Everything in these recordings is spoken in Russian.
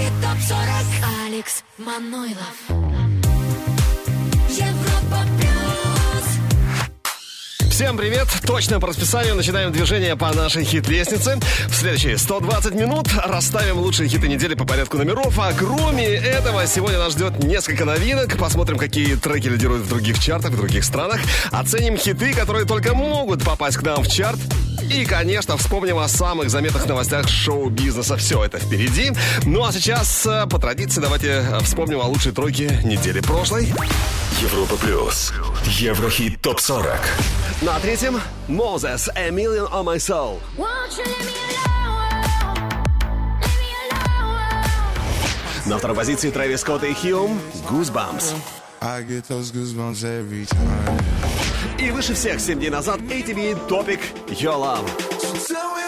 Еврохит ТОП-40 Алекс Манойлов Всем привет! Точно по расписанию начинаем движение по нашей хит-лестнице. В следующие 120 минут расставим лучшие хиты недели по порядку номеров. А кроме этого, сегодня нас ждет несколько новинок. Посмотрим, какие треки лидируют в других чартах, в других странах. Оценим хиты, которые только могут попасть к нам в чарт. И, конечно, вспомним о самых заметных новостях шоу-бизнеса. Все это впереди. Ну а сейчас, э, по традиции, давайте э, вспомним о лучшей тройке недели прошлой. Европа плюс. Еврохит топ 40. На третьем Moses, A Million on My Soul. На второй позиции Трэвис Скотт и Хьюм, Goosebumps. I get those goosebumps every time. И выше всех 7 дней назад ATV Topic Your Love.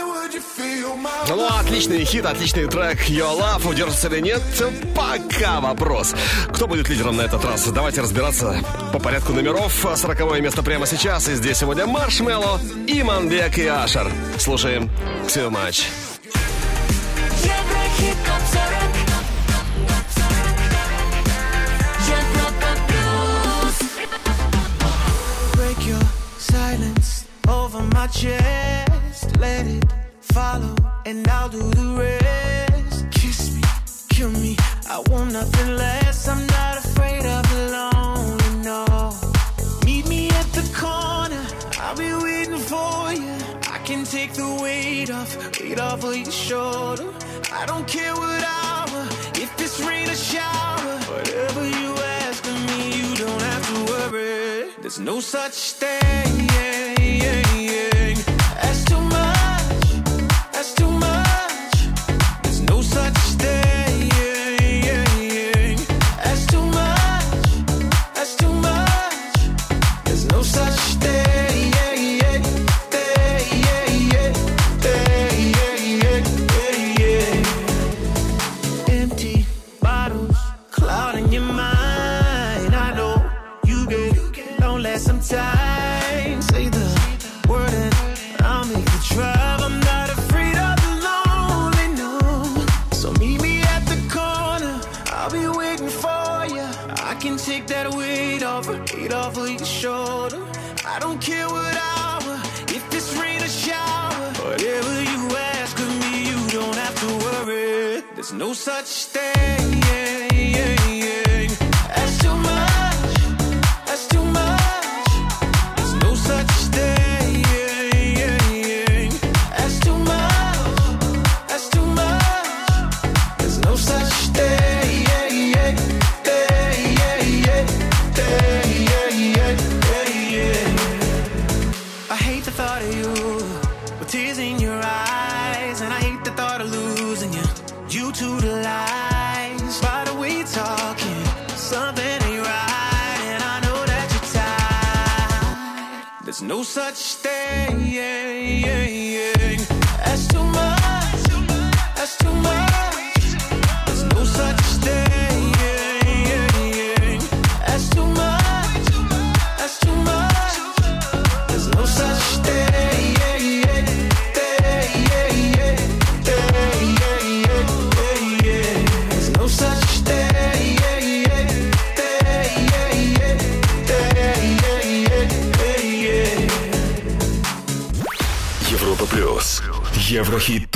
Ну, отличный хит, отличный трек Your Love. Удержится или нет? Пока вопрос. Кто будет лидером на этот раз? Давайте разбираться по порядку номеров. 40 место прямо сейчас. И здесь сегодня Маршмелло, Иманбек и Ашер. Слушаем Too Much. Еврохит ТОП-40 Европа плюс break your silence over my chest. Let it follow, and I'll do the rest. Kiss me, kill me. I want nothing less. I'm not afraid of the lonely, no. Meet me at the corner. I'll be waiting for you. I can take the weight off, weight off of your shoulder. I don't care what hour, if it's rain or shower. Whatever you ask of me, you don't have to worry. There's no such thing. That's too no such thing as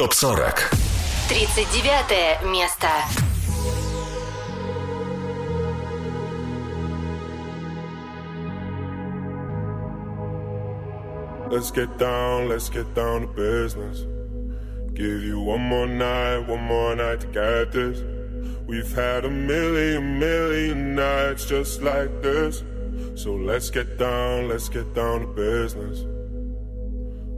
ТОП-40. 39 место. Let's get down, let's get down to business. Give you one more night, one more night to get this. We've had a million, million nights just like this. So let's get down, let's get down to business.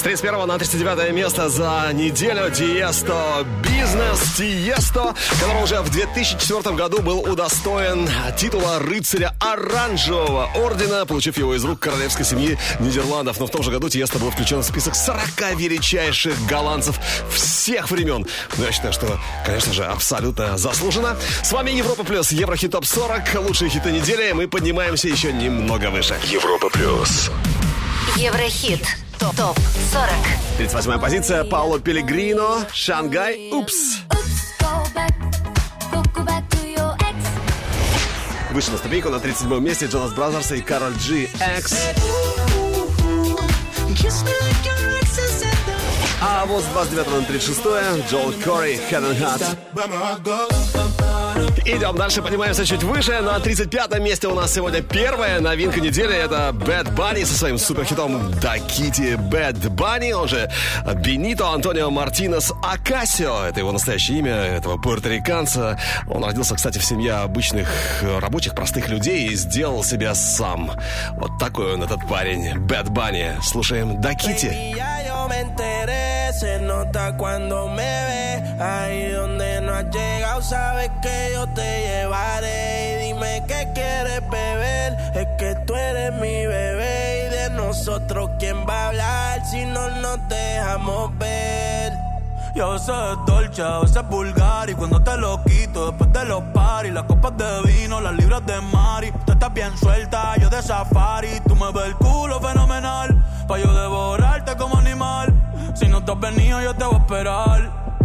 С 31 на 39 место за неделю Тиесто Бизнес Тиесто, который уже в 2004 году был удостоен титула рыцаря оранжевого ордена, получив его из рук королевской семьи Нидерландов. Но в том же году Тиесто был включен в список 40 величайших голландцев всех времен. Но я считаю, что, конечно же, абсолютно заслуженно. С вами Европа Плюс, Еврохит Топ 40, лучшие хиты недели. Мы поднимаемся еще немного выше. Европа плюс. Еврохит. Топ 40. 38 позиция Пауло Пелегрино, Шангай, Упс. Oops, go back, go, go back to your ex. Выше на ступеньку на 37 месте Jonas Brothers и Karol G X. А вот с 29 на 36 Joel Corry, Head and Heart. Идем дальше, поднимаемся чуть выше. На 35 месте у нас сегодня первая новинка недели. Это Bad Bunny со своим суперхитом Dákiti Bad Bunny. Он же Бенито Антонио Мартинес Акасио. Это его настоящее имя, этого пуэрториканца. Он родился, кстати, в семье обычных рабочих, простых людей и сделал себя сам. Вот такой он, этот парень. Bad Bunny. Слушаем Дакити. Y ya yo me enteré, se nota cuando me ve. Ahí donde has llegado, sabes que yo te llevaré. Y dime qué quieres beber, es que tú eres mi bebé. Y de nosotros, ¿quién va a hablar si no nos dejamos ver? Y a veces es dolce, a veces es vulgar. Y cuando te lo quito, después de los paris Las copas de vino, las libras de mari Tú estás bien suelta, yo de safari. Tú me ves el culo fenomenal Pa' yo devorarte como animal. Si no te has venido, yo te voy a esperar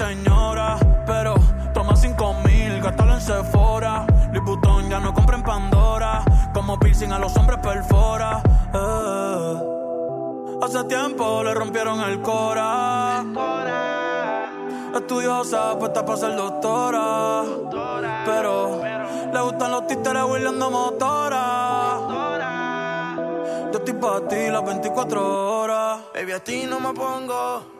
señora, pero toma cinco mil, gástalo en Sephora. Ya no compra en Pandora, como piercing a los hombres perfora. Eh. Hace tiempo le rompieron el cora. Estudiosa, puesta para ser doctora. Pero le gustan los títeres huirleando motora. Yo estoy para ti las 24 horas. Baby, a ti no me pongo.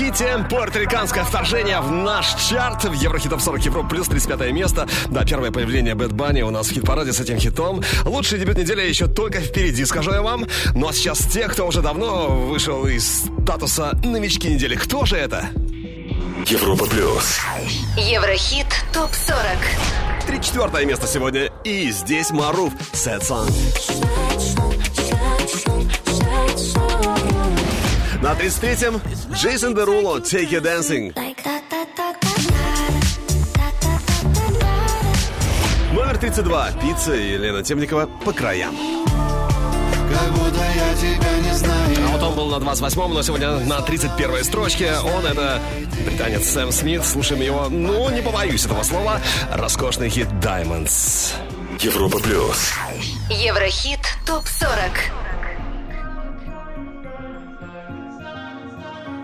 Кити, пуэрториканское вторжение в наш чарт в Еврохит Топ 40 Европа плюс 35 место. Да, первое появление Бэт Банни у нас в хит-параде с этим хитом. Лучший дебют недели еще только впереди, скажу я вам. Ну а сейчас те, кто уже давно вышел из статуса новички недели. Кто же это? Европа плюс. Еврохит ТОП-40. 34 место сегодня. И здесь Маруф. Sad Song. На 33-м Джейсон Деруло Take You Dancing. Номер 32 Пицца и Елена Темникова по краям. Как будто я тебя не знаю А вот он был на 28-м, но сегодня на 31-й строчке. Он это британец Сэм Смит. Слушаем его, ну, не побоюсь этого слова, роскошный хит Diamonds. Европа плюс. Еврохит ТОП-40.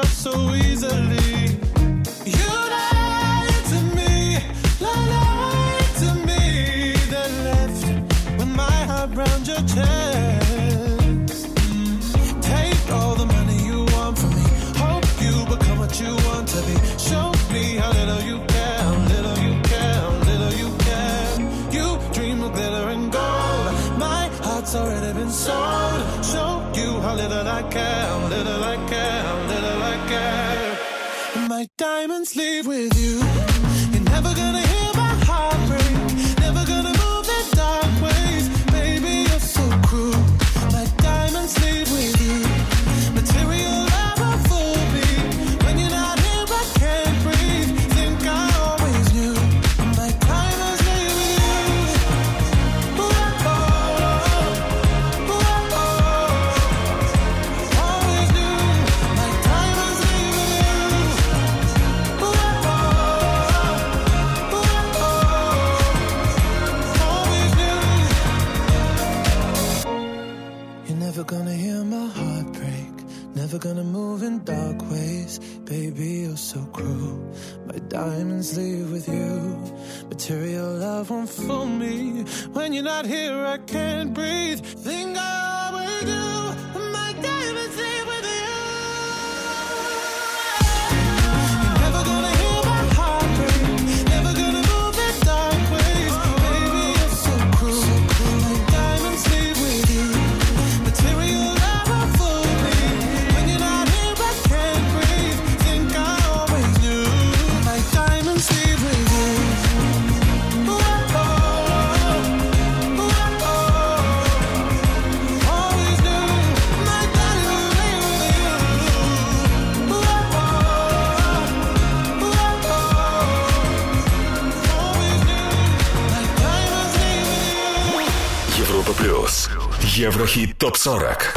trust so easily. 40.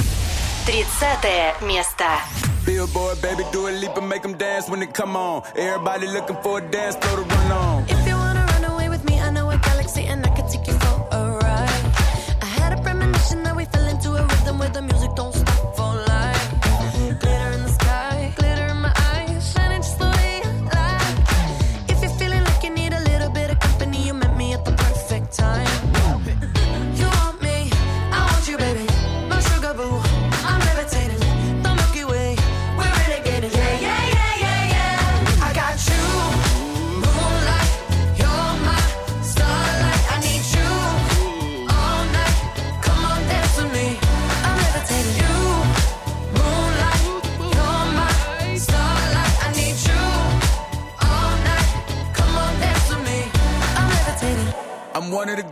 30 место. Billboard, baby, do a leap and make them dance when they come on. Everybody looking for a dance, throw the run on.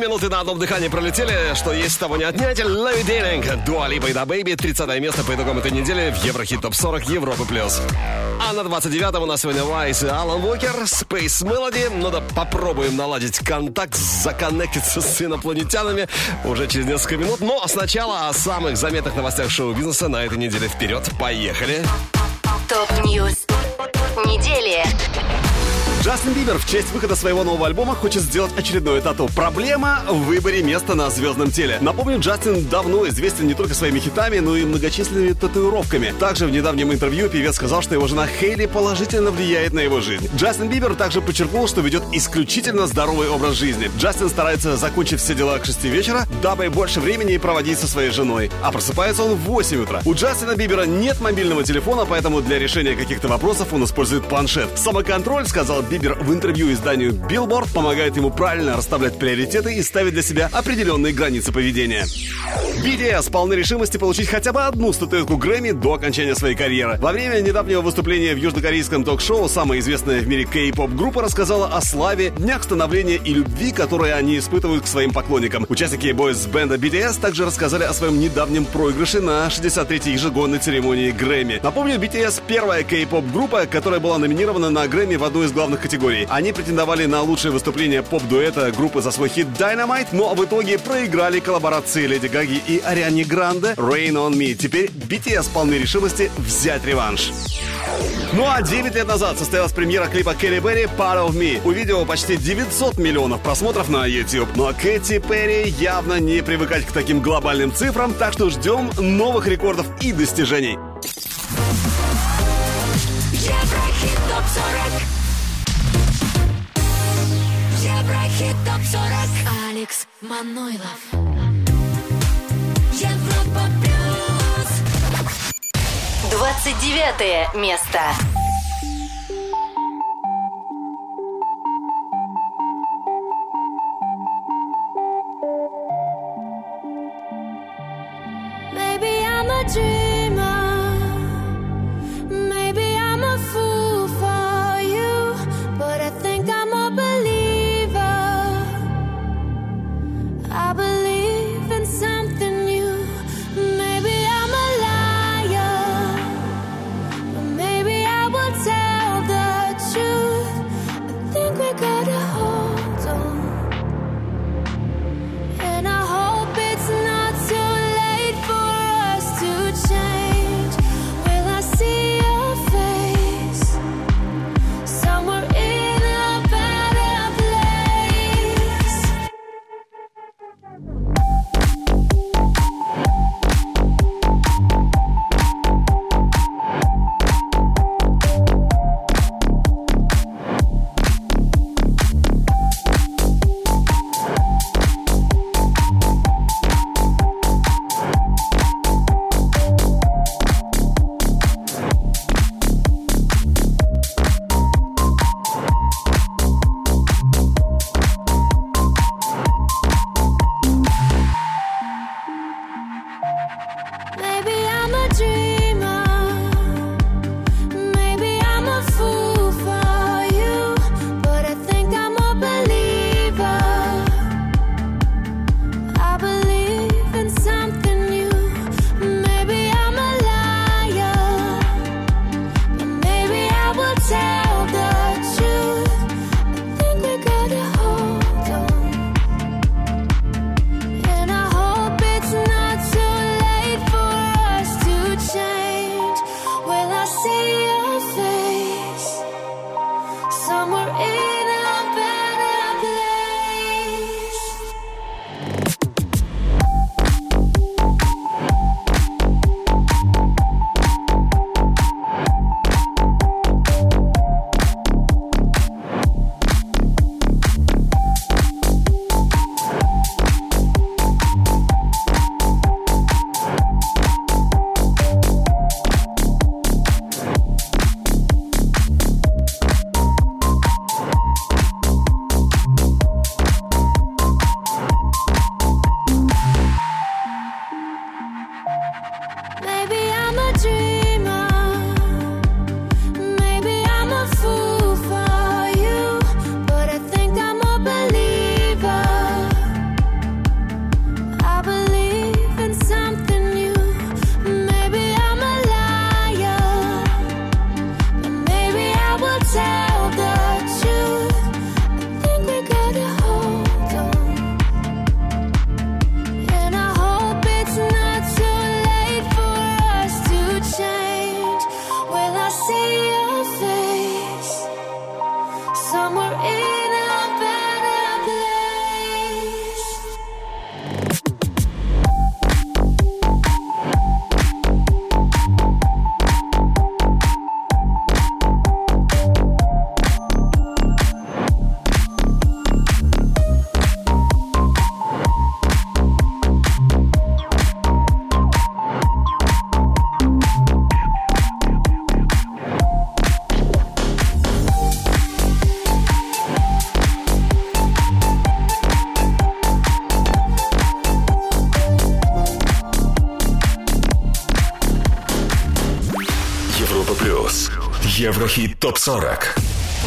Минуты на одном дыхании пролетели, что есть того не отнять. Levitating, Dua Lipa и DaBaby, 30 место по итогам этой недели в Еврохит Топ 40 Европы+. плюс. А на 29-м у нас сегодня Vize и Alan Walker, Space Melody. Ну да попробуем наладить контакт, за connect иться с инопланетянами уже через несколько минут. Но сначала о самых заметных новостях шоу-бизнеса на этой неделе. Вперед, поехали! Top news недели. Джастин Бибер в честь выхода своего нового альбома хочет сделать очередное тату. Проблема в выборе места на звездном теле. Напомню, Джастин давно известен не только своими хитами, но и многочисленными татуировками. Также в недавнем интервью певец сказал, что его жена Хейли положительно влияет на его жизнь. Джастин Бибер также подчеркнул, что ведет исключительно здоровый образ жизни. Джастин старается закончить все дела к 6 вечера, дабы больше времени проводить со своей женой. А просыпается он в 8 утра. У Джастина Бибера нет мобильного телефона, поэтому для решения каких-то вопросов он использует планшет. Самоконтроль, сказал Бибер в интервью изданию Billboard, помогает ему правильно расставлять приоритеты и ставить для себя определенные границы поведения. BTS полны решимости получить хотя бы одну статуэтку Грэмми до окончания своей карьеры. Во время недавнего выступления в южнокорейском ток-шоу самая известная в мире кей-поп группа рассказала о славе, днях становления и любви, которые они испытывают к своим поклонникам. Участники бойс-бенда BTS также рассказали о своем недавнем проигрыше на 63-й ежегодной церемонии Грэмми. Напомню, BTS первая кей-поп группа, которая была номинирована на Грэмми в одной из главных категорий. Они претендовали на лучшее выступление поп-дуэта группы за свой хит Dynamite, но в итоге проиграли коллаборации Леди Гаги и Ариане Гранде Rain on Me. Теперь BTS полны решимости взять реванш. Ну а 9 лет назад состоялась премьера клипа Кэрри Берри «Part of Me». У видео почти 900 миллионов просмотров на YouTube. Но Кэти Перри явно не привыкать к таким глобальным цифрам, так что ждем новых рекордов и достижений. Еврохит ТОП-40 Еврохит ТОП-40 Алекс Манойлов Европа Плюс 29 место. Maybe I'm a dreamer. ТОП-40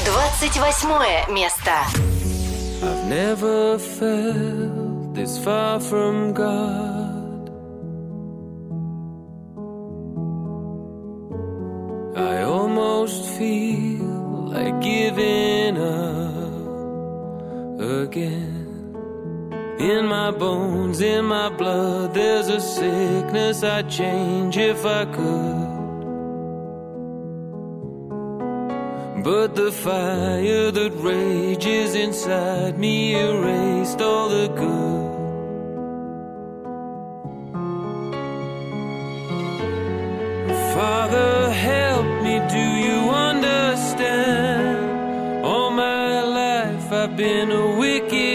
28 место. I've never felt this far from God. I almost feel like giving up again. In my bones, in my blood, there's a sickness I'd change if I could. But the fire that rages inside me erased all the good. Father, help me, do you understand? All my life I've been a wicked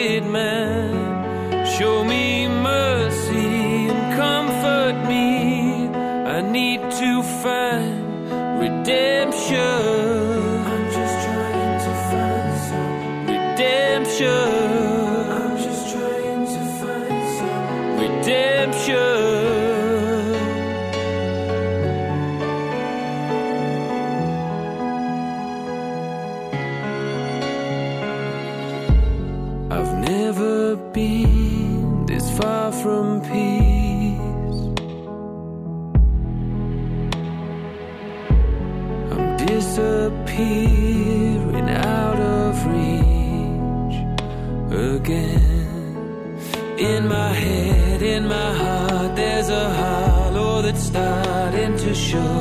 starting to show.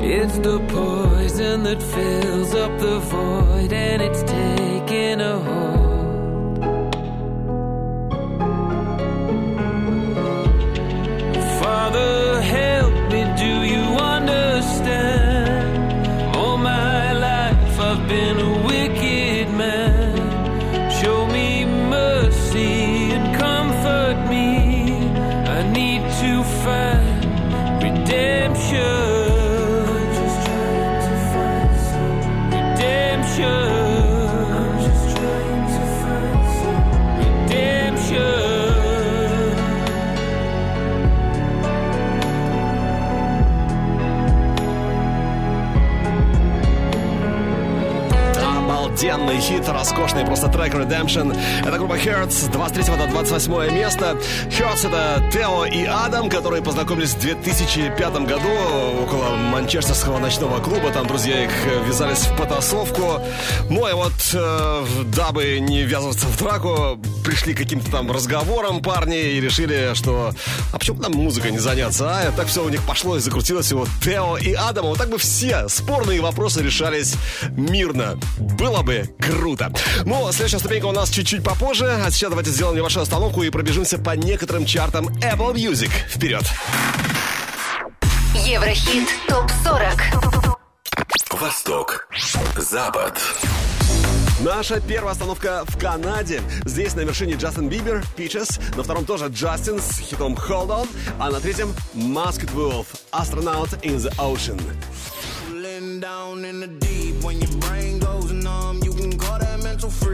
It's the poison that fills up the void and it's роскошный просто трек Redemption. Это группа Hertz, 23 на 28 место. Hertz это Тео и Адам, которые познакомились в 2005 году около манчестерского ночного клуба. Там друзья их ввязались в потасовку. Ну и вот, э, дабы не ввязываться в драку, пришли к каким-то там разговорам парни и решили, что а почему нам музыкой не заняться, а? Так все у них пошло и закрутилось. И вот Тео и Адам, вот так бы все спорные вопросы решались мирно. Было бы круто. Ну, следующая ступенька у нас чуть-чуть попозже. А сейчас давайте сделаем небольшую остановку и пробежимся по некоторым чартам Apple Music. Вперед! Еврохит ТОП-40. Восток. Запад. Наша первая остановка в Канаде. Здесь на вершине Джастин Бибер, Peaches. На втором тоже Джастин с хитом Hold On. А на третьем Masked Wolf, Astronaut in the Ocean.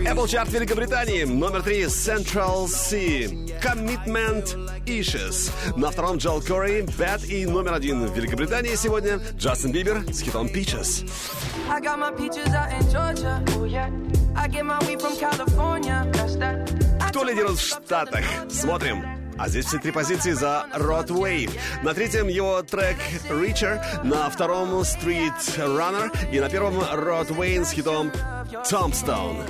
Apple Chart Великобритании. Номер три Central C. Commitment Issues. На втором Джол Кори, Bad. И номер один в Великобритании сегодня Джастин Бибер с хитом Peaches. I got my peaches out in Georgia. Oh yeah. Кто лидирует в Штатах? Смотрим. А здесь все три позиции за Rod Wave. На третьем его трек Richer, на втором Street Runner и на первом Rod Wayne с хитом Tombstone.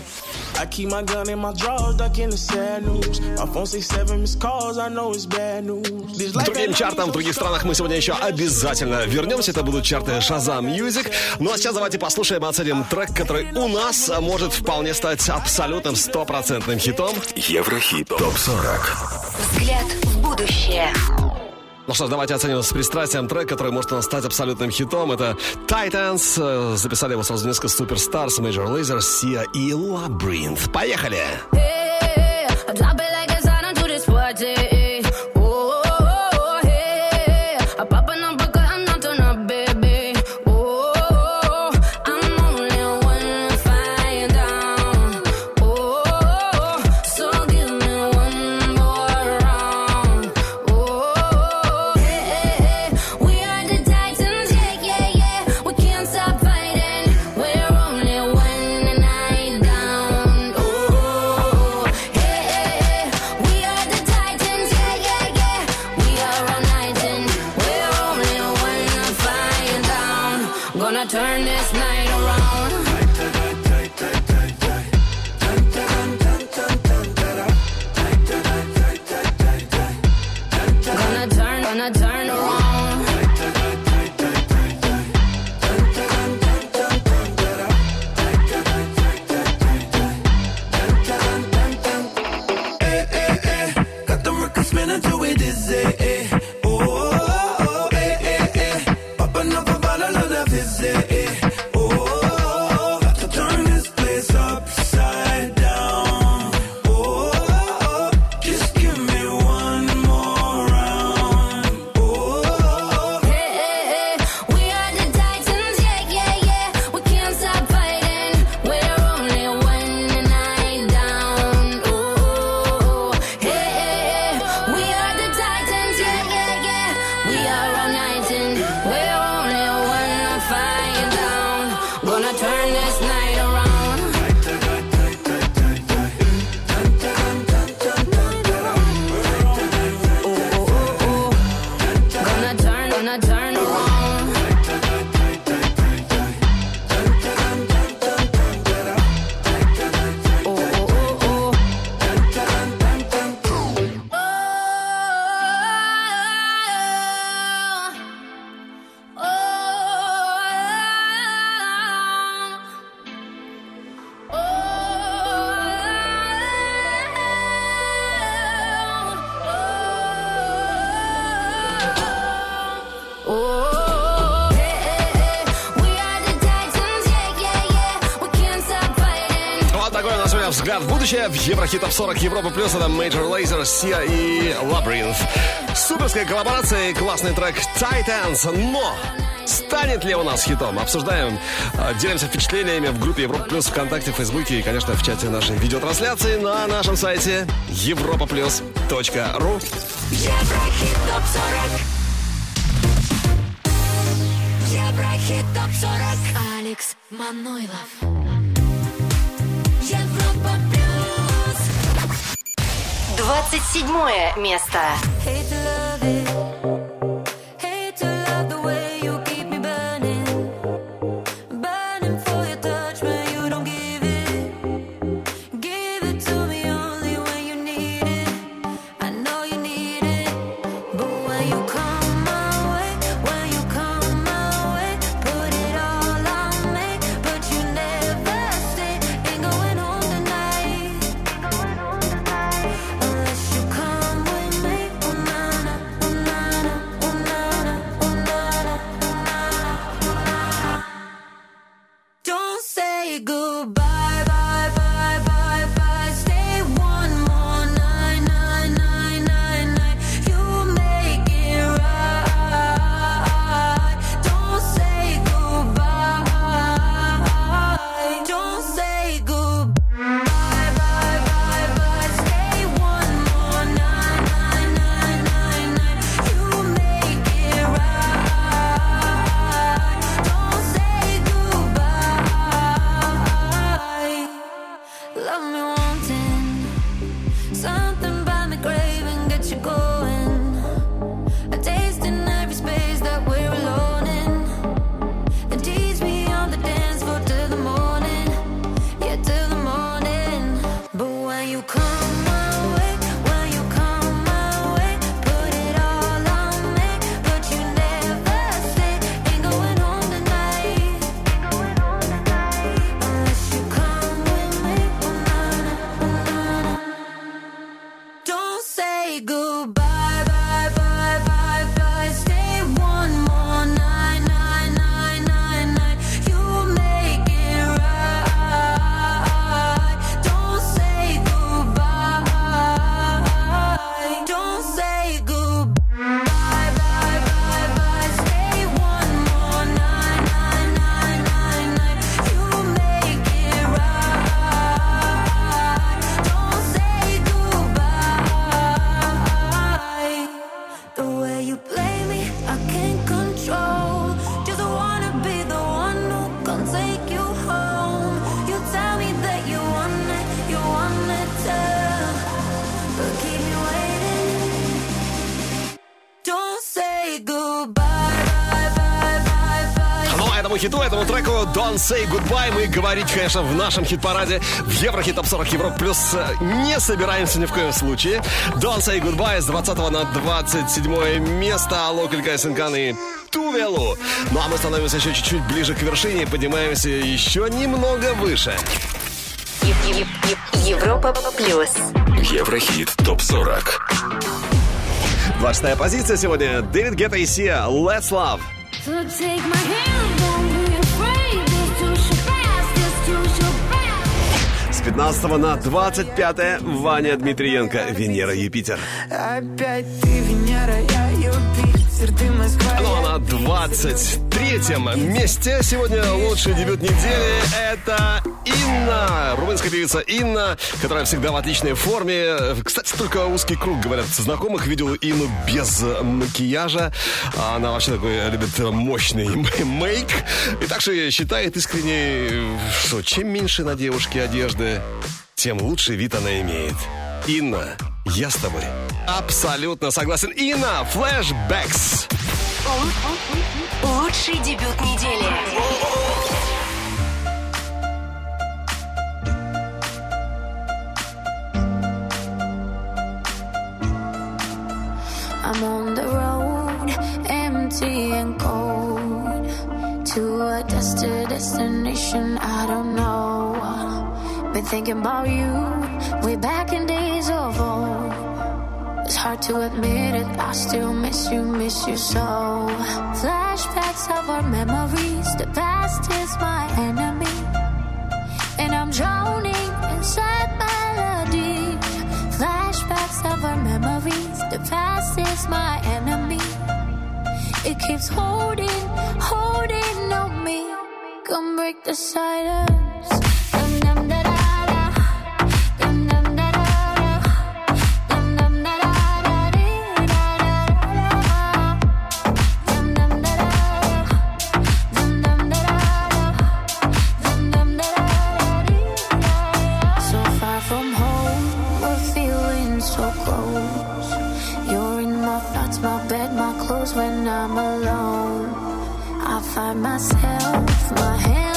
I keep my gun in my drawers, ducking the sad news. My phone say seven missed calls, I know it's bad news. This life другим чартам в других странах мы сегодня еще обязательно вернемся. Это будут чарты Shazam Music. Ну а сейчас давайте послушаем и оценим трек, который у нас может вполне стать абсолютным стопроцентным хитом. Еврохит ТОП-40. Взгляд в будущее. Ну что ж, давайте оценим с пристрастием трек, который может стать абсолютным хитом. Это Titans. Э, Записали его сразу несколько суперстарс, Major Lazer, Sia и Labyrinth. Поехали! Hey, взгляд в Еврохит Топ 40 Европа Плюс это Major Lazer, Sia и Labyrinth. Суперская коллаборация и классный трек Titans. Но станет ли у нас хитом? Обсуждаем, э, делимся впечатлениями в группе Европа Плюс ВКонтакте, Фейсбуке и, конечно, в чате нашей видеотрансляции на нашем сайте europaplus.ru Еврохит топ 40. Еврохит топ 40. Алекс Манойлов. Европа. 27 место. Hate to love it. Don't Say Goodbye мы говорить, конечно, в нашем хит-параде в Еврохит Топ 40 Европ Плюс э, не собираемся ни в коем случае. Don't Say Goodbye с 20 на 27 место. Локаль Кайсенкан и Тувелу. Ну а мы становимся еще чуть-чуть ближе к вершине и поднимаемся еще немного выше. Европа плюс. Еврохит ТОП-40. 26 позиция сегодня. Дэвид Гетта и Сия. Let's Love. So take my hand, 19 на 25 Ваня Дмитриенко, Венера, Юпитер. Опять ты, Венера, я Юпитер, ты Москва, Ну а на 20 23-м месте сегодня лучший дебют недели это Инна. Румынская певица Инна, которая всегда в отличной форме. Кстати, только узкий круг, говорят, знакомых видел Инну без макияжа. А Она вообще такой любит мощный мейк. И так же считает искренне, что чем меньше на девушке одежды, тем лучше вид она имеет. Инна, я с тобой. Абсолютно согласен. Инна, флешбэкс. Лучший дебют недели. I'm on the road, empty and cold. To a destined destination I don't know. Been thinking about you way back in days of old. It's hard to admit it, I still miss you, miss you so. Flashbacks of our memories, the past is my enemy. And I'm drowning in sad melodies. Flashbacks of our memories, the past is my enemy. It keeps holding, holding on me. Come break the silence. Clothes when I'm alone. I find myself, my hand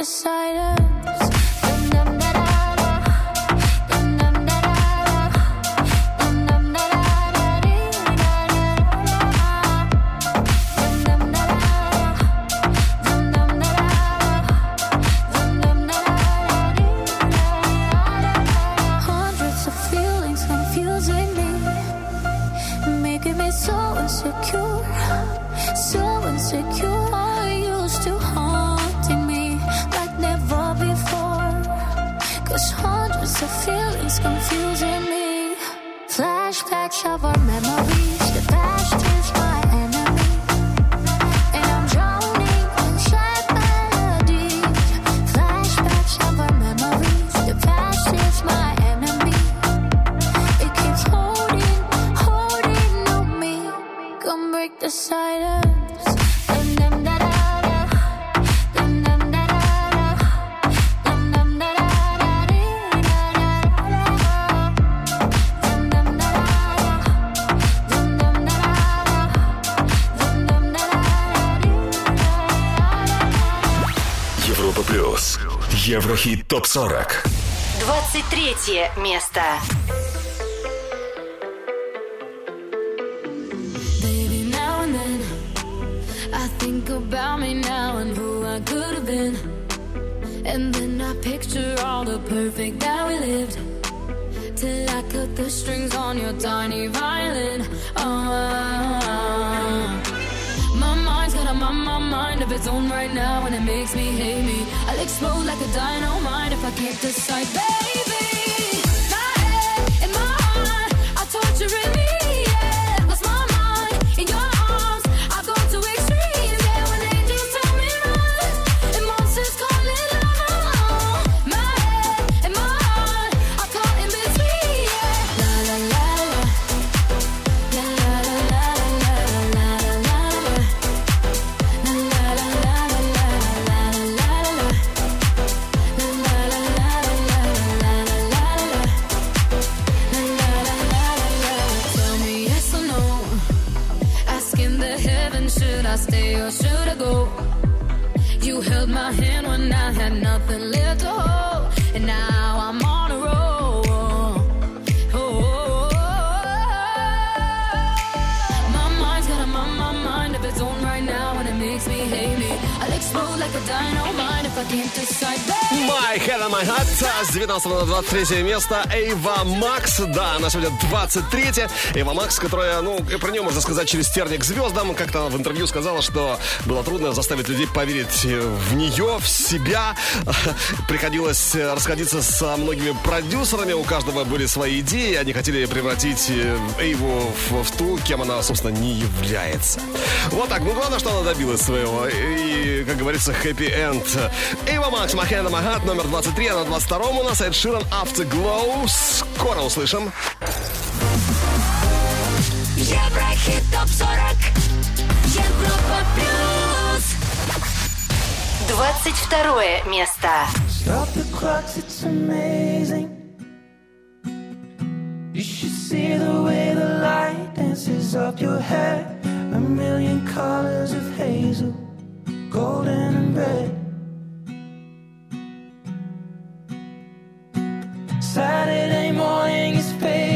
Cause ТОП-40. 23 место. Baby, now and then I think about me now and who I could have been. And then I picture all the perfect that we lived. Till I cut the strings on your tiny violin. Ah. My mind's got a my, my mind of its own right now, and it makes me hate me. Explode like a dynamite if I can't decide, baby. years should go? You held my hand when I had nothing left to hold, and now I'm on. My Head on My Heart с 19 на 23 место Эйва Макс. Да, она сегодня 23 Эйва Макс, которая, ну, про нее можно сказать через терник звездам. Как-то в интервью сказала, что было трудно заставить людей поверить в нее, в себя. Приходилось расходиться со многими продюсерами. У каждого были свои идеи. Они хотели превратить Эйву в, в ту, кем она, собственно, не является. Вот так. Ну, главное, что она добилась своего. И, как говорится, хэппи-энд. Эйва Макс, My Head on My Heart, номер 23, а на 22 у нас Эд Ширан Afterglow. Скоро услышим. Еврохит ТОП-40 Европа Плюс 22 место. Stop the clocks, it's amazing. You should see the way the light dances up your hair. A million colors of hazel, golden and red. Saturday morning is fading.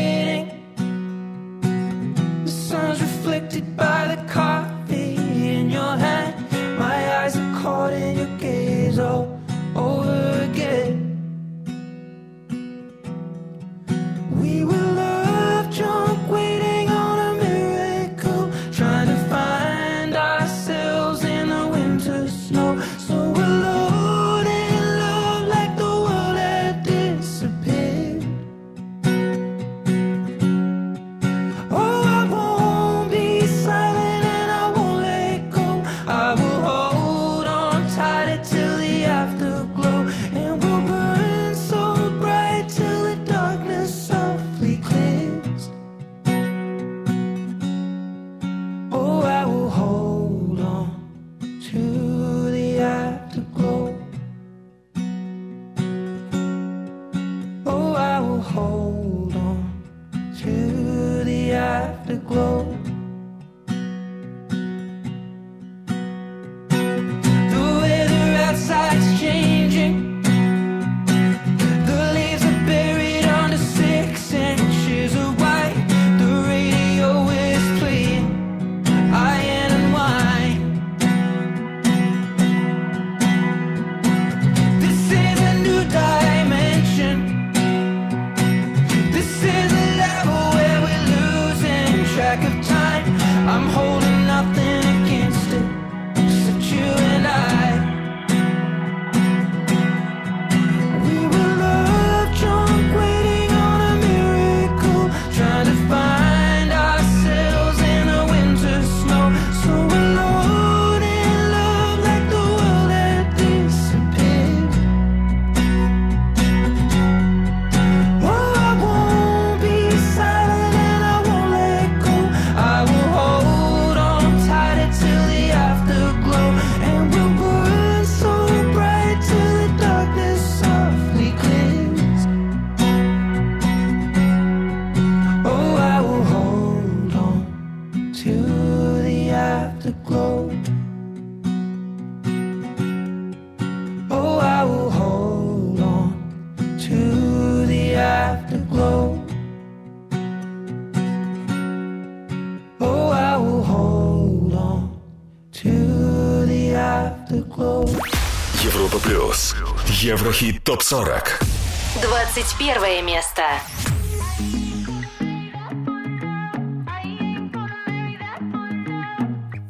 ТОП-40 21 место.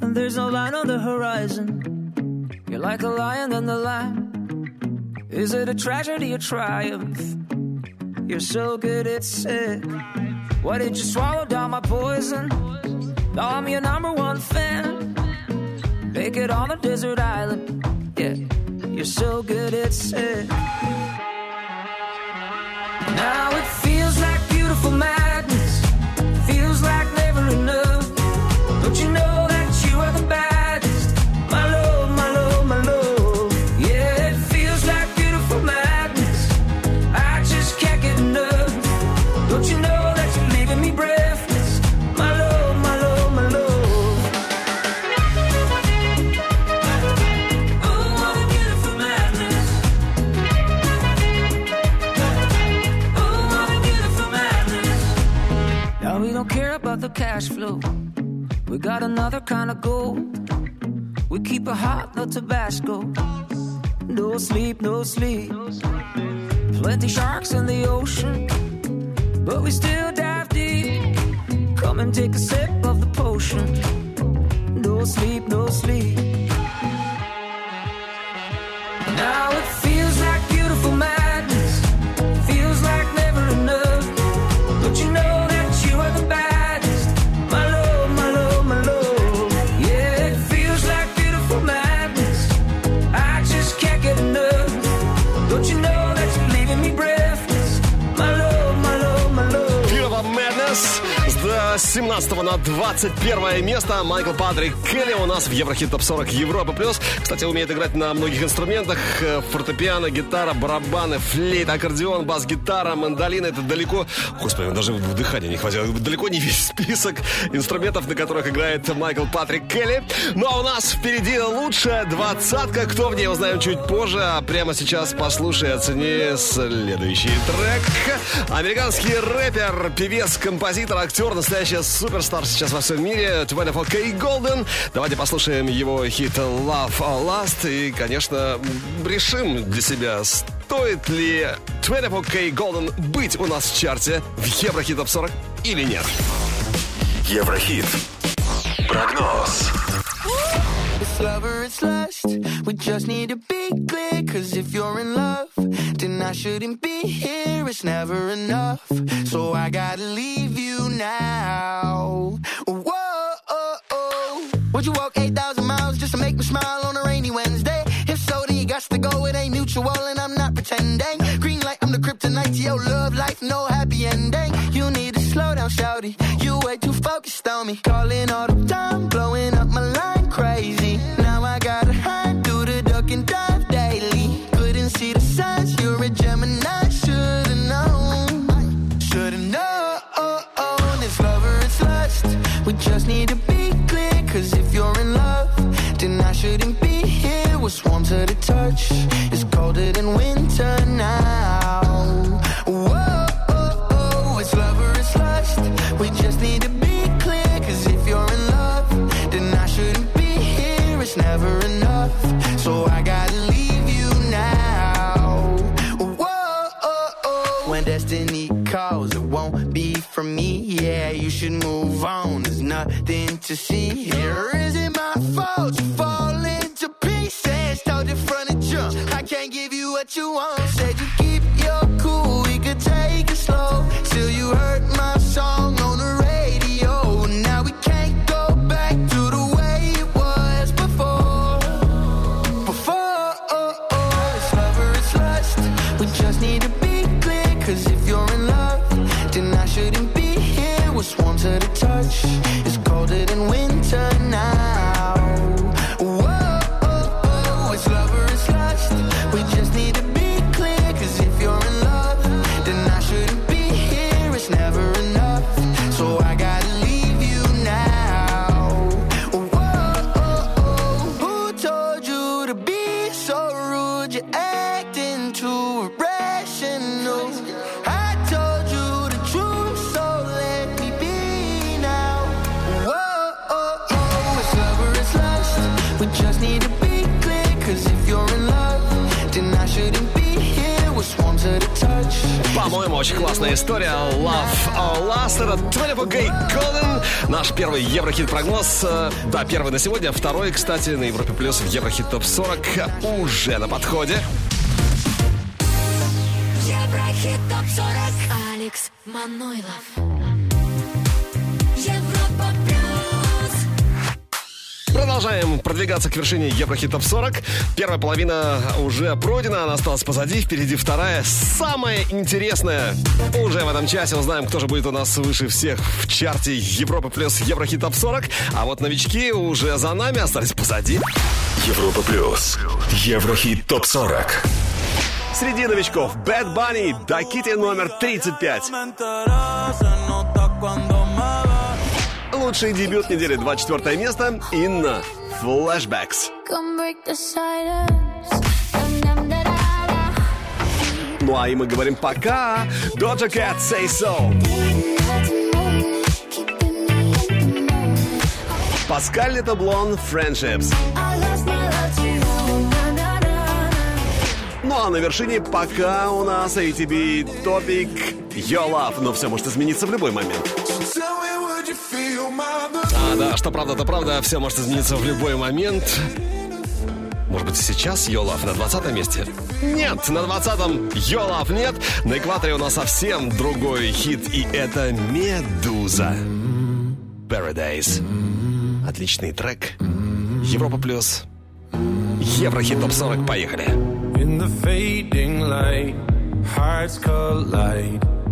There's no line on the horizon. You're like a lion on the line. Is it a tragedy or triumph? You're so good at it. Why did you swallow down my poison? Now I'm your number one fan. Make it on a desert island. Yeah, you're so good at it. Don't you know cash flow. We got another kind of gold. We keep it hot, no Tabasco. No sleep, no sleep. Plenty sharks in the ocean, but we still dive deep. Come and take a sip of the potion. No sleep, no sleep. Now it feels 17 на 21 место. Майкл Патрик Келли у нас в Еврохит Топ 40 Европа Плюс. Кстати, умеет играть на многих инструментах. Э, Фортепиано, гитара, барабаны, флейт, аккордеон, бас-гитара, мандолина. Это далеко... Господи, даже в не хватило. Далеко не весь список инструментов, на которых играет Майкл Патрик Келли. Ну а у нас впереди лучшая двадцатка. Кто в ней, узнаем чуть позже. А прямо сейчас послушай и оцени следующий трек. Американский рэпер, певец, композитор, актер, настоящий суперстар сейчас во всем мире. 24K Golden. Давайте послушаем его хит Love Last. И, конечно, решим для себя, стоит ли 24K Golden быть у нас в чарте в Еврохит Топ 40 или нет. Еврохит. Прогноз. It's love or it's lust. We just need to be clear. Cause if you're in love, then I shouldn't be here. It's never enough. So I gotta leave you now. Whoa. oh, oh. Would you walk 8,000 miles just to make me smile on a rainy Wednesday? If so, then you got to go. It ain't mutual and I'm not pretending. Green light, I'm the kryptonite to your love life. No happy ending. You need to slow down, shouty. You way too focused on me. Calling all the time, blowing up my line crazy. Now I gotta hide, do the duck and dive daily. Couldn't see the signs, you're a Gemini. Should've known. Should've known. It's love or it's lust. We just need to be clear. Cause if you're in love, then I shouldn't be here. What's warm to the touch? It's colder than winter to see here. Is it my fault you fall into pieces? Told you from the jump, I can't give you what you want. Said you очень классная история. Love Last. Это 24K Golden. Наш первый Еврохит-прогноз. Э, Да, первый на сегодня. Второй, кстати, на Европе Плюс в Еврохит Топ 40 уже на подходе. Еврохит топ 40 Алекс Манойлов Продолжаем продвигаться к вершине Еврохит Топ 40. Первая половина уже пройдена, она осталась позади. Впереди вторая, самая интересная. Уже в этом часе узнаем, кто же будет у нас выше всех в чарте Европа плюс Еврохит Топ 40. А вот новички уже за нами остались позади. Европа плюс. Еврохит топ 40. Среди новичков Bad Bunny, Дакити номер 35. Лучший дебют недели, 24 место. Инна, Flashbacks. Ну а и мы говорим пока. Doja Cat, Say So. Паскаль Летоблон, Friendships. Ну а на вершине пока у нас ATB топик Your Love. Но все может измениться в любой момент. А, да, что правда, то правда, все может измениться в любой момент. Может быть, сейчас Йолав на 20 месте? Нет, на 20-м Йолав нет. На экваторе у нас совсем другой хит, и это «Медуза». Paradise. Отличный трек. Европа плюс. Еврохит топ-40. Поехали. In the fading light, hearts collide.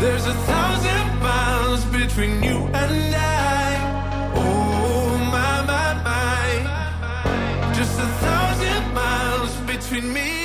There's a thousand miles between you and I. Oh my my my, just a thousand miles between me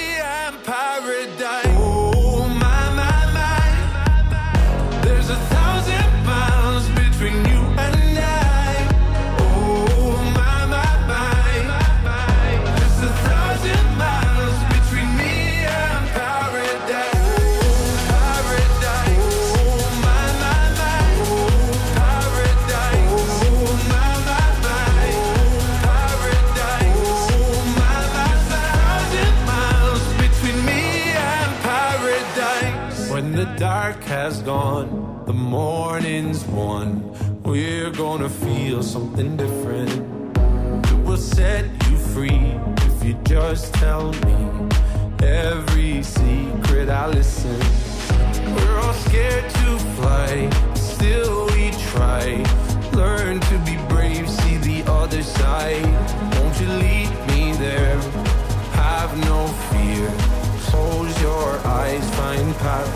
has gone, the morning's won. We're gonna feel something different. It will set you free if you just tell me every secret I listen. We're all scared to fly, still we try. Learn to be brave, see the other side.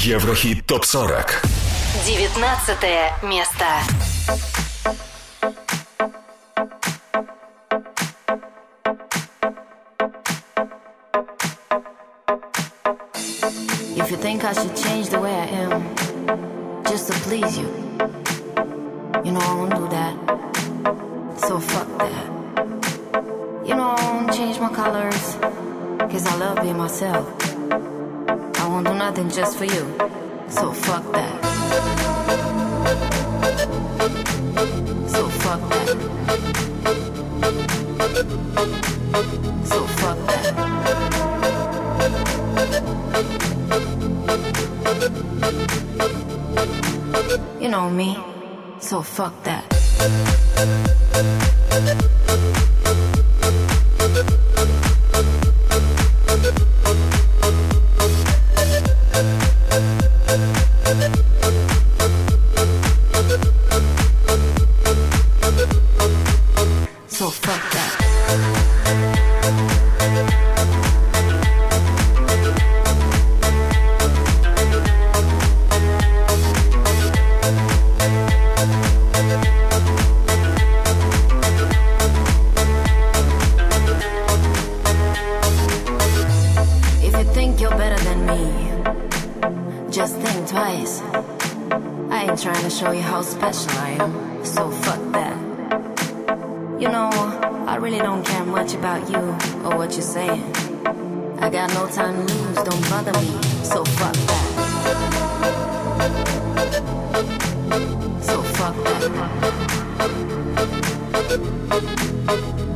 Еврохит топ 40. 19 место. If you think I should change the way I am just to please you, you know I won't do that. So fuck that. You know I won't change my colors, cause I love being myself. Won't do nothing just for you. So fuck that. So fuck that. So fuck that. You know me, so fuck that.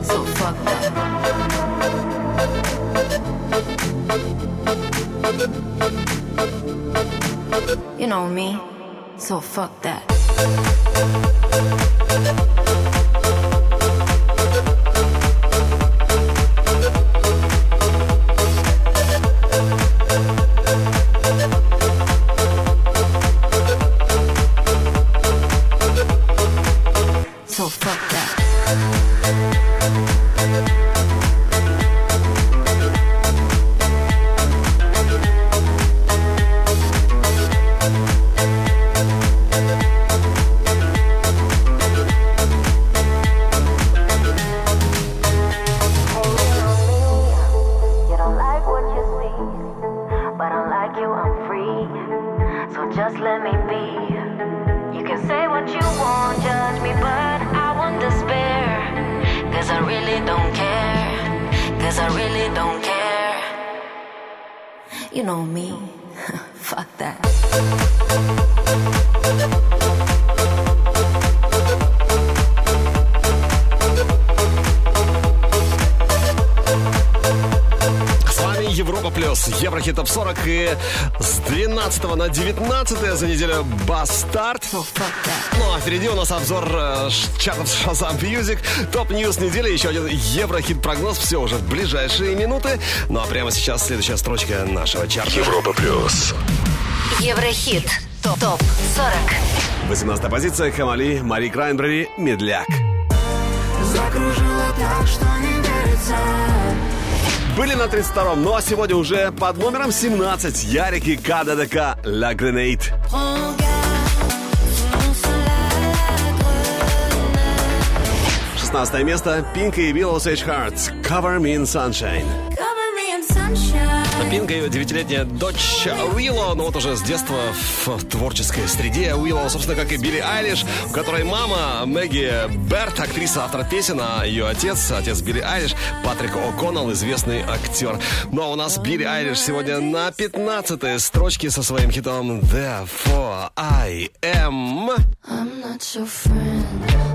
So fuck that. You know me. So fuck that. Впереди у нас обзор э, чартов Shazam Music, top news недели, еще один Еврохит прогноз, все уже в ближайшие минуты. Ну а прямо сейчас следующая строчка нашего чарта. Европа Плюс. Еврохит. Топ 40. 18 позиция HammAli, Мари Краймбрери, Медляк. Закружила так, что не верится Были на 32-м, ну а сегодня уже под номером 17 Ярик и KDDK «La Grenade». 16 место Пинка и Willow Sage Hearts «Cover Me in Sunshine». Cover me in sunshine. Пинка и ее девятилетняя дочь Уилло, ну вот уже с детства в творческой среде. Уилло, собственно, как и Билли Айлиш, у которой мама Мэгги Берт, актриса, автор песен, а ее отец, отец Билли Айлиш, Патрик О'Коннелл, известный актер. Ну а у нас Билли Айлиш сегодня на 15 строчке со своим хитом Therefore I Am. I'm not your friend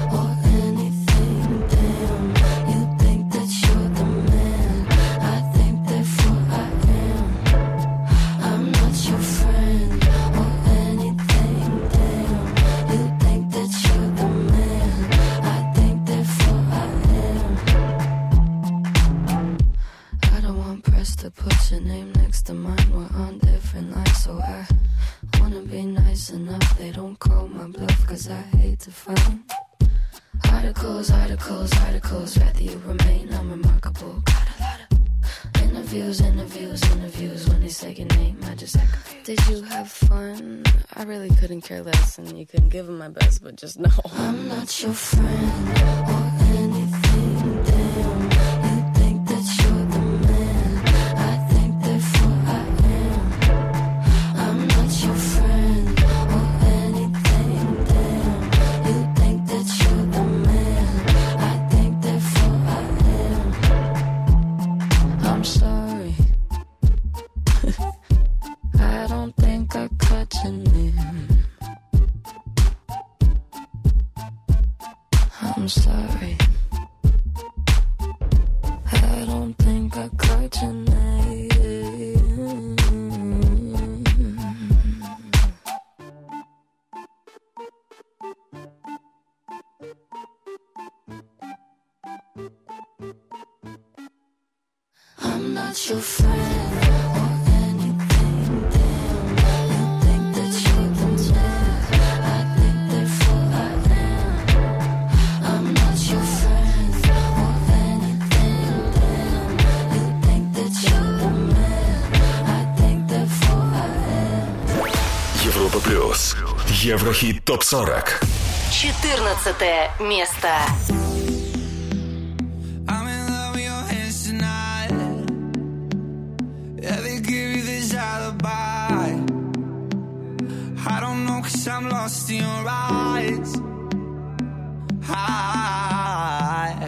care less, and you couldn't give them my best, but just know. I'm not your friend ТОП-40. 14 место. Cause I'm lost in your eyes. I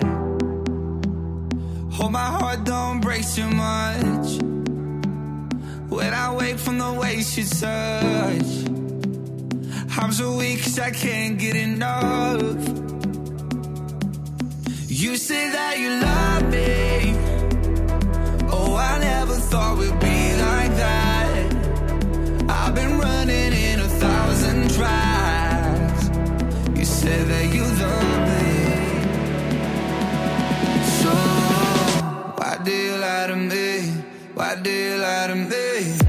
hope my heart don't break too much when I wake from the way she touch. I'm so weak cause I can't get enough. You say that you love me. Oh, I never thought we'd be like that. I've been running in a thousand tracks. You said that you love me. So, why do you lie to me? Why do you lie to me?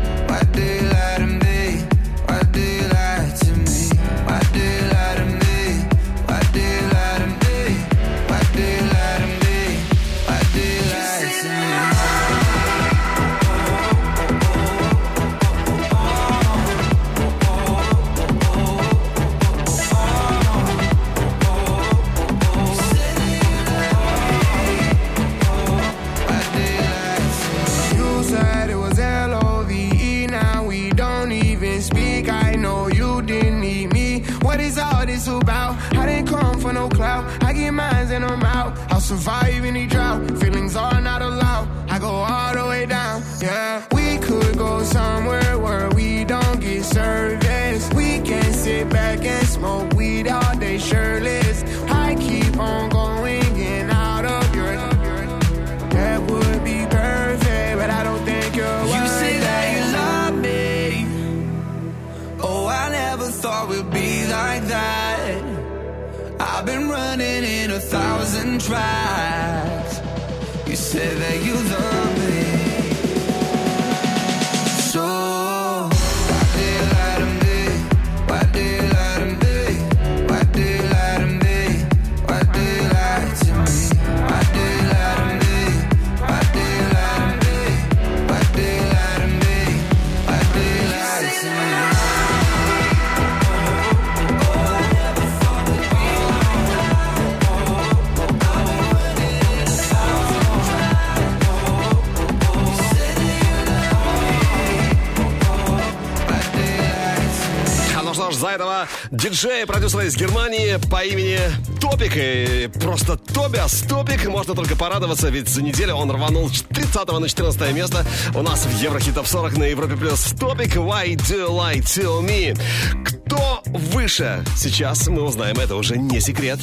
Германии по имени Топик. И просто Тобиас Топик. Можно только порадоваться, ведь за неделю он рванул с 30 на 14 место. У нас в Еврохит Топ 40 на Европе Плюс Топик. Why do you lie to me? Кто выше? Сейчас мы узнаем, это уже не секрет.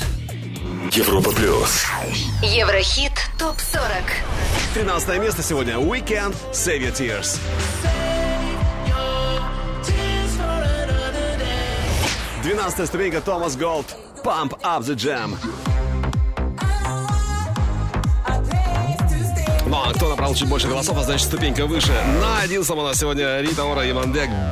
Европа Плюс. Еврохит ТОП-40. 13 место сегодня. Weekend Save Your Tears. 12 ступенька Томас Голд. Pump Up The Jam. Ну, а кто набрал чуть больше голосов, а значит ступенька выше. На 11 у нас сегодня Рита Ора и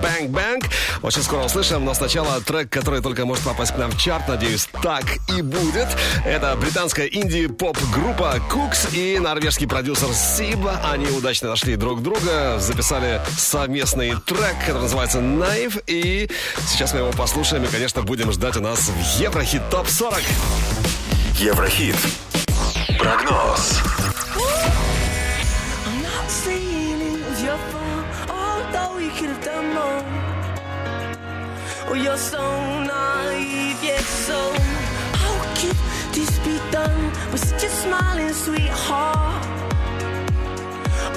Бэнк Бэнк. Очень скоро услышим, но сначала трек, который только может попасть к нам в чарт, надеюсь, так и будет. Это британская инди-поп-группа Кукс и норвежский продюсер Сибла. Они удачно нашли друг друга, записали совместный трек, который называется Наив. И сейчас мы его послушаем и, конечно, будем ждать у нас в Еврохит Топ 40. Еврохит. Прогноз. I'm not your fault, although we could have done more. Oh, you're so naive, yet so. How could this be done with such a smiling sweetheart?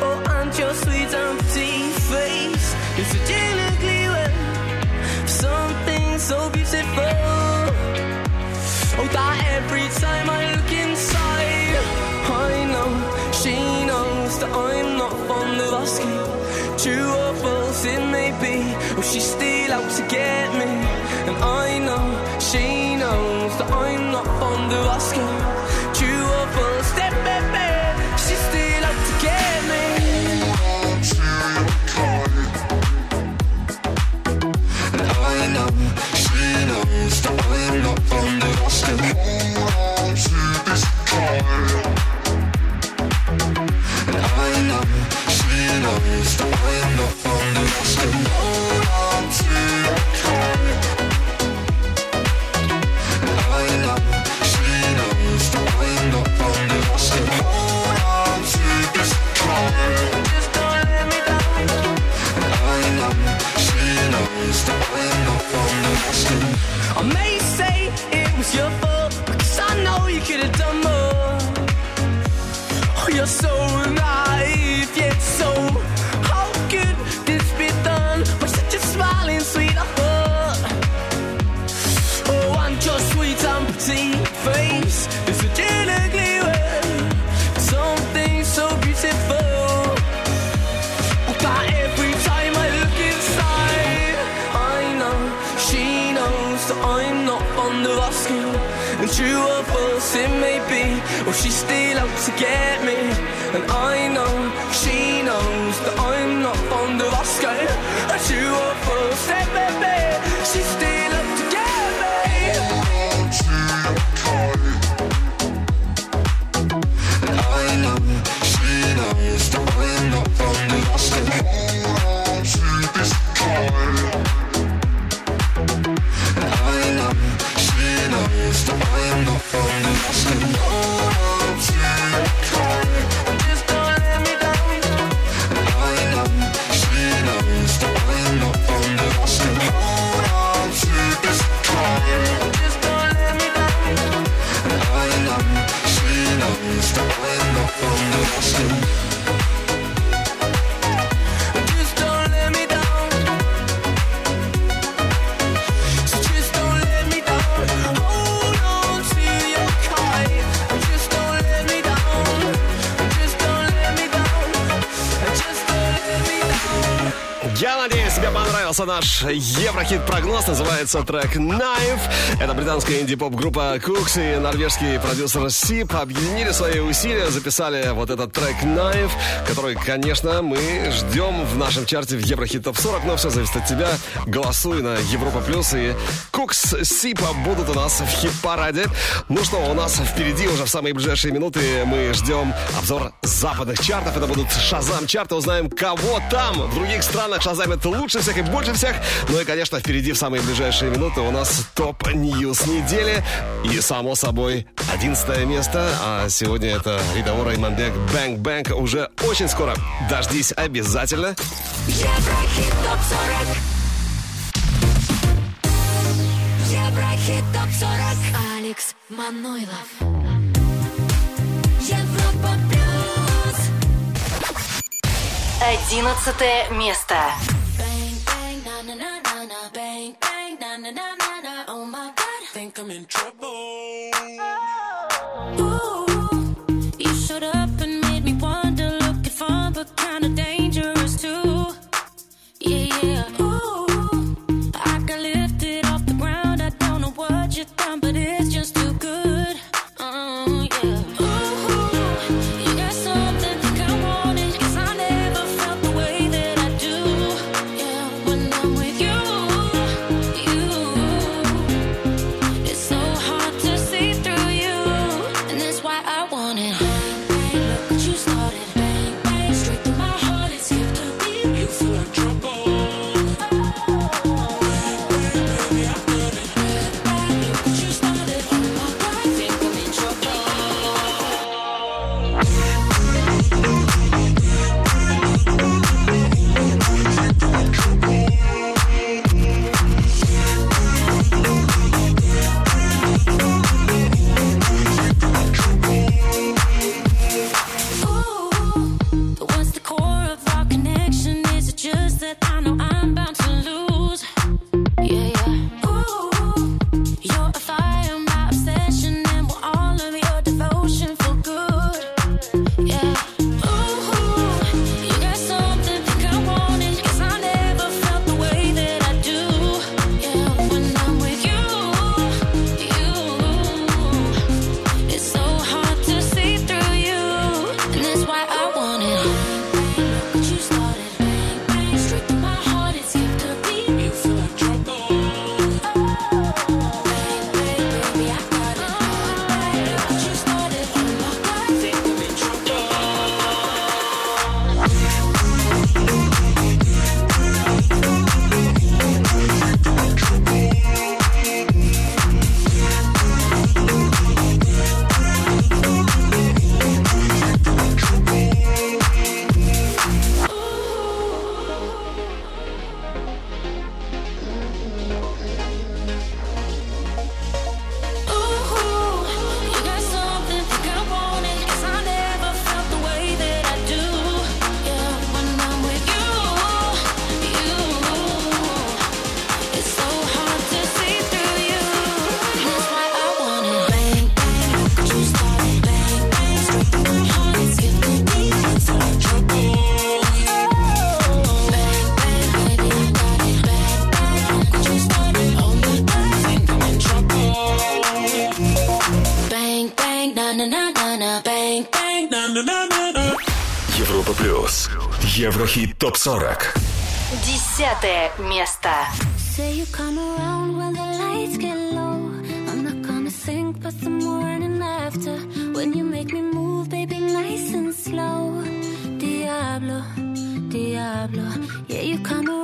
Oh, and your sweet empty face is such an ugly way. Something so beautiful. Oh, that every time I look inside, I know she knows that I'm not fond of asking. Or false it may be, oh, she's still out to get me. And I know she knows that I'm not fond of asking. True or false, that baby, she's still out to get me. And I know she knows that I'm not fond of asking. Hold on to this time. I know she knows that I'm not true or false it may be, or she's still out to get me. And I know she knows that I'm not fond of. And true or false it may be, понравился наш Еврохит-прогноз. Называется трек Knife. Это британская инди-поп-группа Cooks и норвежский продюсер Сип объединили свои усилия, записали вот этот трек Knife, который, конечно, мы ждем в нашем чарте в Еврохит Топ 40, но все зависит от тебя. Голосуй на Европа Плюс и Cooks Сипа будут у нас в хит-параде. Ну что, у нас впереди уже в самые ближайшие минуты мы ждем обзор западных чартов. Это будут Шазам-чарты. Узнаем, кого там в других странах шазамят лучше всех и больше всех. Ну и, конечно, впереди в самые ближайшие минуты у нас top news недели. И, само собой, 11 место. А сегодня это Rita Ora Imanbek Bang Bang. Уже очень скоро. Дождись обязательно. Еврохит ТОП-40 Еврохит ТОП-40 Алекс Манойлов Одиннадцатое место. I'm in trouble. Ooh, you showed up and made me wonder, looking fun but kinda dangerous too. Yeah, yeah. 40. Десятое место. Say you come around when the lights get low. I'm not gonna think but the morning after. When you make me move, baby, nice and slow. Diablo, Diablo. Yeah, you come around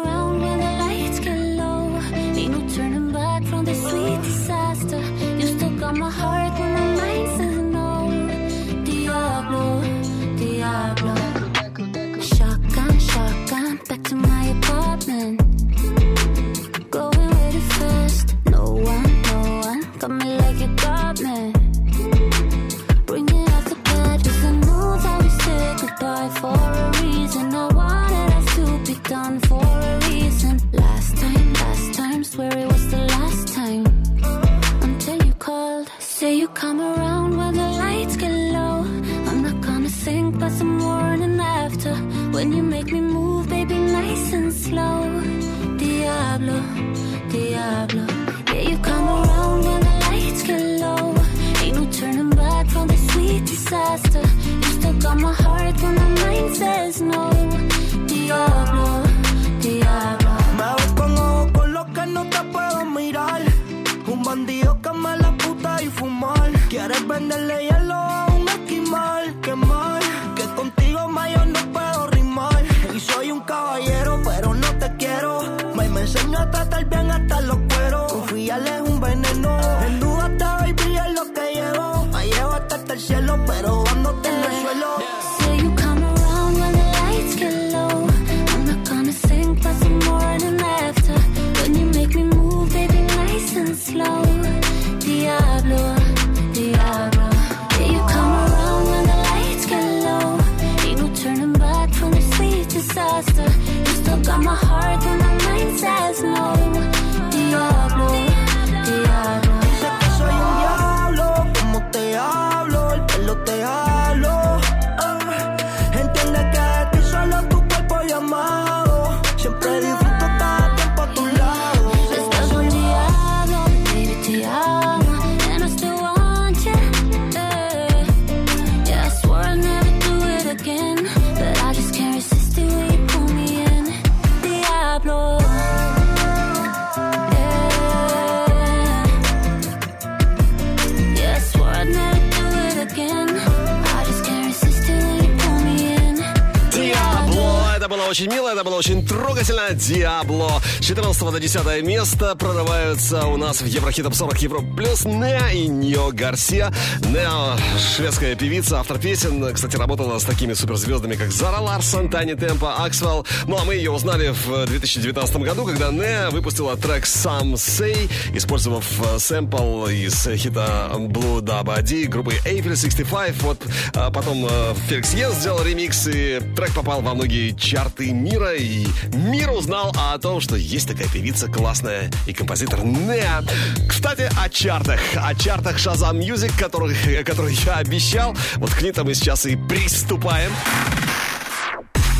Очень мило, это было очень трогательно. Диабло. С 14 до 10 место прорываются у нас в Еврохит Топ 40 Европ Плюс Нео и Нио Гарсия. Нео, шведская певица, автор песен. Кстати, работала с такими суперзвездами, как Зара Ларсон, Тани Темпа, Аксвелл. Ну, а мы ее узнали в 2019 году, когда Нео выпустила трек Some Say, использовав э, сэмпл из хита Blue Dabba D группы April 65. Вот а потом э, Феликс Йен сделал ремикс, и трек попал во многие чарты мира, и мир узнал о том, что есть такая певица классная и композитор Неа. Кстати, о чартах. О чартах Shazam Music, которых, которые я обещал. Вот к ним мы сейчас и приступаем.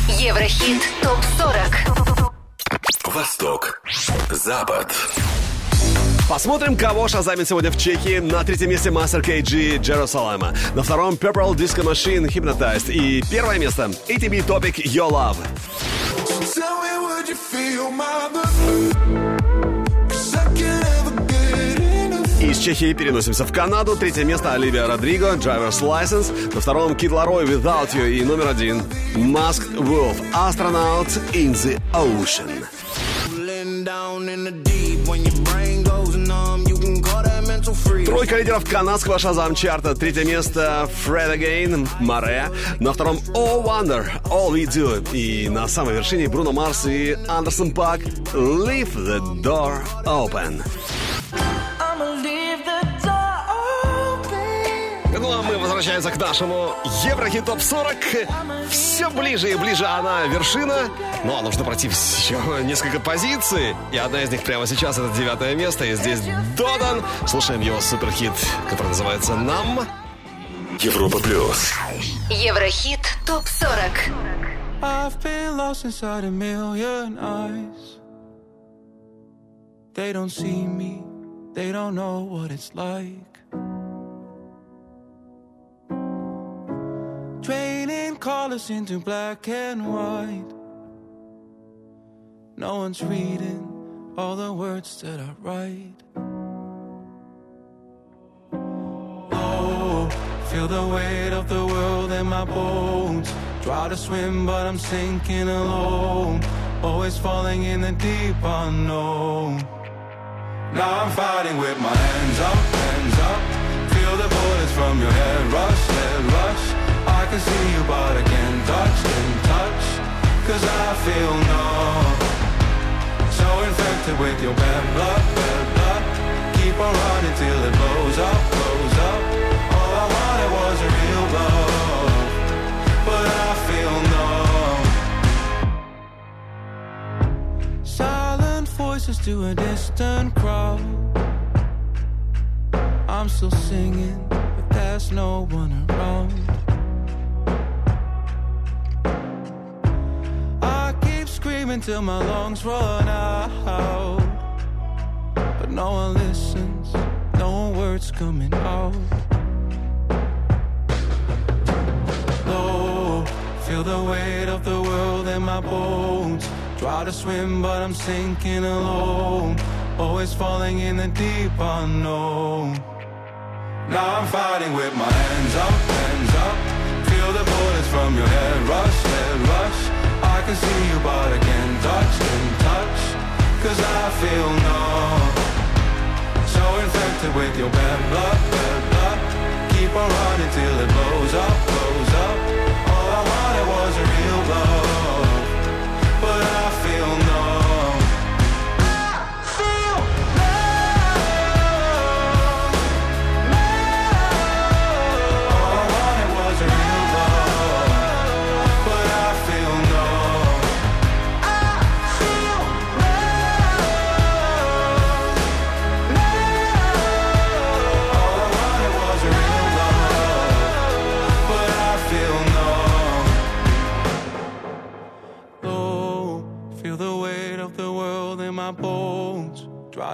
Еврохит ТОП-40. Восток. Запад. Посмотрим, кого шазамит сегодня в чеке. На третьем месте Master KG Jerusalem. На втором Purple Disco Machine Hypnotized. И первое место ATB Topic Your Love. Tell me, would you feel my. Из Чехии переносимся в Канаду. Третье место Оливия Родриго, Driver's License. На втором Кид Ларой, Without You. И номер один Masked Wolf, Astronaut in the Ocean. Down in the deep when your brain Тройка лидеров канадского шазам чарта. Третье место Fred Again, Море. На втором Oh Wonder, All We Do. И на самой вершине Бруно Марс и Андерсон Пак Leave the Door Open. Ну а мы возвращаемся к нашему Еврохит Топ 40. Все ближе и ближе она вершина. Ну а нужно пройти еще несколько позиций. И одна из них прямо сейчас это девятое место. И здесь Додан. Слушаем его суперхит, который называется «Нам». Европа плюс. Еврохит ТОП-40. I've been lost inside a million eyes. They don't see me, they don't know what it's like. Painting colors into black and white. No one's reading all the words that I write. Oh, feel the weight of the world in my bones. Try to swim, but I'm sinking alone. Always falling in the deep unknown. Now I'm fighting with my hands up, hands up. Feel the bullets from your head rush, head feel numb. So infected with your bad blood, bad blood. Keep on running till it blows up, blows up. All I wanted was a real love. But I feel numb. Silent voices to a distant crowd. I'm still singing, but there's no one around. Screaming till my lungs run out. But no one listens, no words coming out. Low, feel the weight of the world in my bones. Try to swim, but I'm sinking alone. Always falling in the deep unknown. Now I'm fighting with my hands up, hands up. Feel the bullets from your head rush, head rush. Can see you, but can't touch, can't touch. Cause I feel numb. So infected with your bad blood, bad blood. Keep on running till it blows up.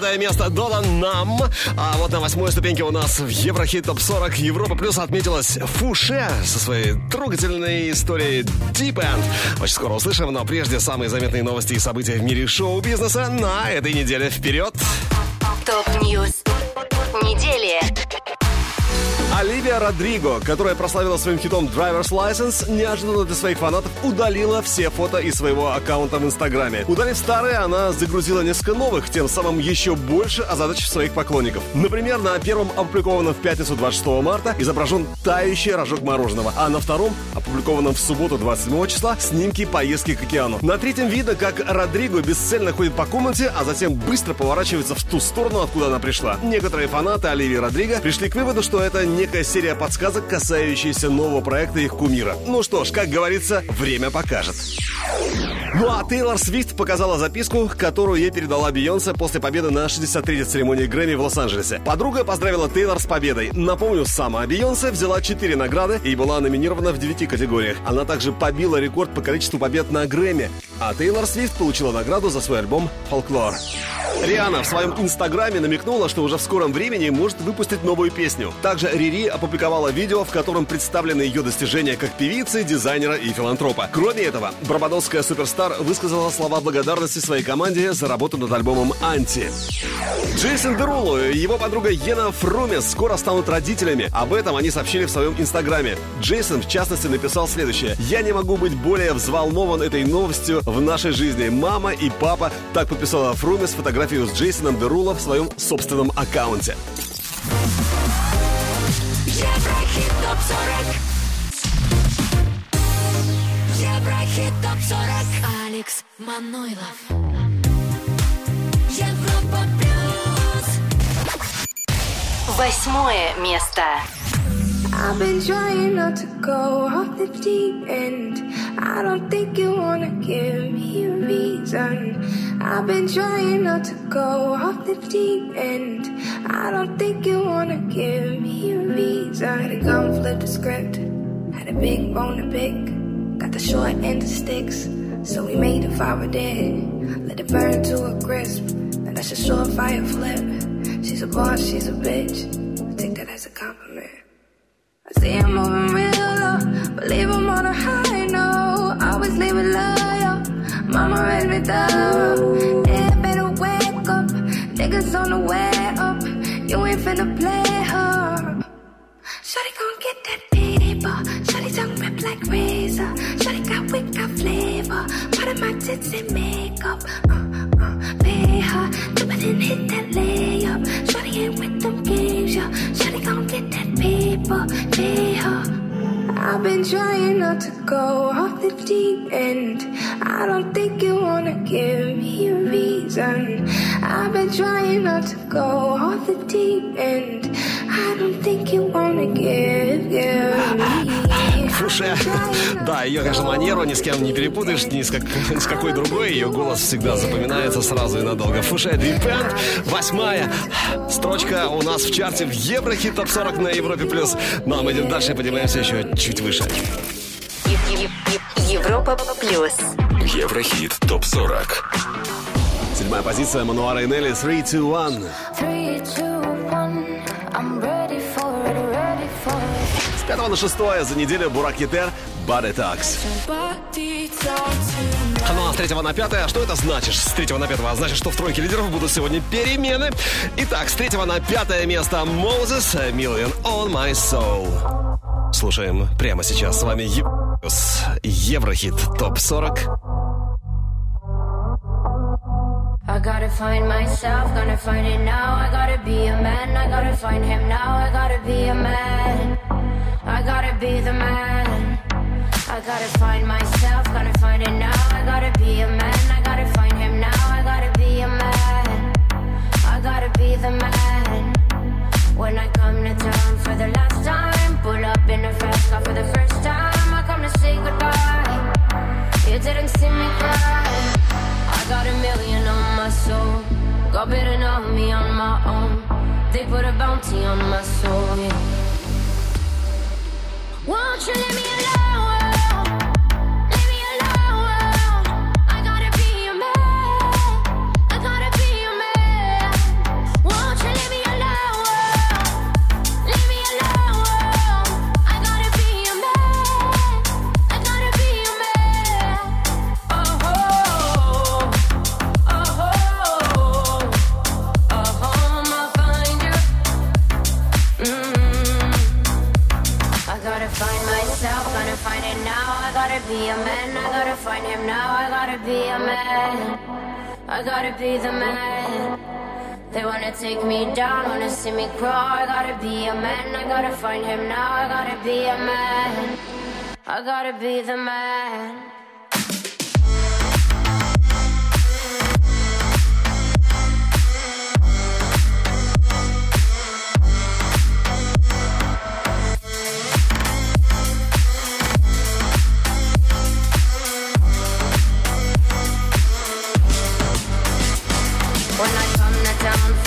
9 место Dotan Numb. А вот на восьмой ступеньке у нас в Еврохит Топ 40 Европа Плюс отметилась Fousheé со своей трогательной историей Deep End. Очень скоро услышим, но прежде самые заметные новости и события в мире шоу-бизнеса на этой неделе. Вперед! Top news недели. Оливия Родриго, которая прославила своим хитом Driver's License, неожиданно для своих фанатов удалила все фото из своего аккаунта в Инстаграме. Удалив старые, она загрузила несколько новых, тем самым еще больше озадачив своих поклонников. Например, на первом опубликованном в пятницу 26 марта изображен тающий рожок мороженого, а на втором, опубликованном в субботу 27 числа, снимки поездки к океану. На третьем видно, как Родриго бесцельно ходит по комнате, а затем быстро поворачивается в ту сторону, откуда она пришла. Некоторые фанаты Оливии Родриго пришли к выводу, что это некая серия подсказок, касающаяся нового проекта их кумира. Ну что ж, как говорится, время покажет. Ну а Тейлор Свифт показала записку, которую ей передала Бейонсе после победы на 63-й церемонии Грэмми в Лос-Анджелесе. Подруга поздравила Тейлор с победой. Напомню, сама Бейонсе взяла 4 награды и была номинирована в 9 категориях. Она также побила рекорд по количеству побед на Грэмми. А Тейлор Свифт получила награду за свой альбом «Фолклор». Риана в своем инстаграме намекнула, что уже в скором времени может выпустить новую песню. Также Рири опубликовала видео, в котором представлены ее достижения как певицы, дизайнера и филантропа. Кроме этого, барбадосская суперстар высказала слова благодарности своей команде за работу над альбомом «Анти». Джейсон Деруло и его подруга Йена Фрумес скоро станут родителями. Об этом они сообщили в своем инстаграме. Джейсон, в частности, написал следующее. «Я не могу быть более взволнован этой новостью в нашей жизни. Мама и папа». Так подписала Фрумес фотографию с Джейсоном Деруло в своем собственном аккаунте. Еврохит ТОП-40 Еврохит ТОП-40 Алекс Манойлов Европа плюс Восьмое место. I've been trying not to go off the deep end. I don't think you wanna give me a reason. I've been trying not to go off the deep end. I don't think you wanna give me a reason. Had to come flip the script. Had a big bone to pick. Got the short end of sticks. So we made a fire dead. Let it burn to a crisp. Then that's a short fire flip. She's a boss, she's a bitch. I take that as a compliment. See him moving real low, but leave him on a high note. Always leave it loyal. Mama raised me thorough. Yeah, better wake up. Niggas on the way up. You ain't finna play her. Shawty gon' get that paper. Shawty tongue rip like razor. Shawty got wit, got flavor. Part of my tits and makeup. Uh. Hit that layup. Ain't with them games. Shawty gon' get that paper. I've been trying not to go off the deep end. I don't think you wanna give me a reason. I've been trying not to go off the deep end. I don't think you wanna give, give me. в. Да, ее, конечно, манеру ни с кем не перепутаешь, ни с, как, ни с какой другой. Ее голос всегда запоминается сразу и надолго. Фуше Repent, восьмая строчка у нас в чарте в Еврохит Топ 40 на Европе+. плюс. Ну, а мы идем дальше и поднимаемся еще чуть выше. Европа плюс. Еврохит топ 40. Седьмая позиция Мануара и Нелли 3 2 1. 3 2 1 пятого на шестое за неделю Бурак Хитер Body Talks. Ну а с третьего на пятое, что это значит? С третьего на пятого, а значит, что в тройке лидеров будут сегодня перемены. Итак, с третьего на пятое место Moses Million on My Soul. Слушаем прямо сейчас с вами Ев- Еврохит ТОП 40. I gotta find myself, gonna find it now. I gotta be a man, I gotta find him now. I gotta be a man, I gotta be the man. I gotta find myself, gotta find it now. I gotta be a man, I gotta find him now. I gotta be a man, I gotta be the man. When I come to town for the last time, pull up in a fast car for the first time. I come to say goodbye. You didn't see me cry. I got a million on my soul. God better know me on my own. They put a bounty on my soul. Yeah. Won't you leave me alone? A man, I gotta find him now. I gotta be a man, I gotta be the man. They wanna take me down, wanna see me crawl. I gotta be a man, I gotta find him now. I gotta be a man, I gotta be the man.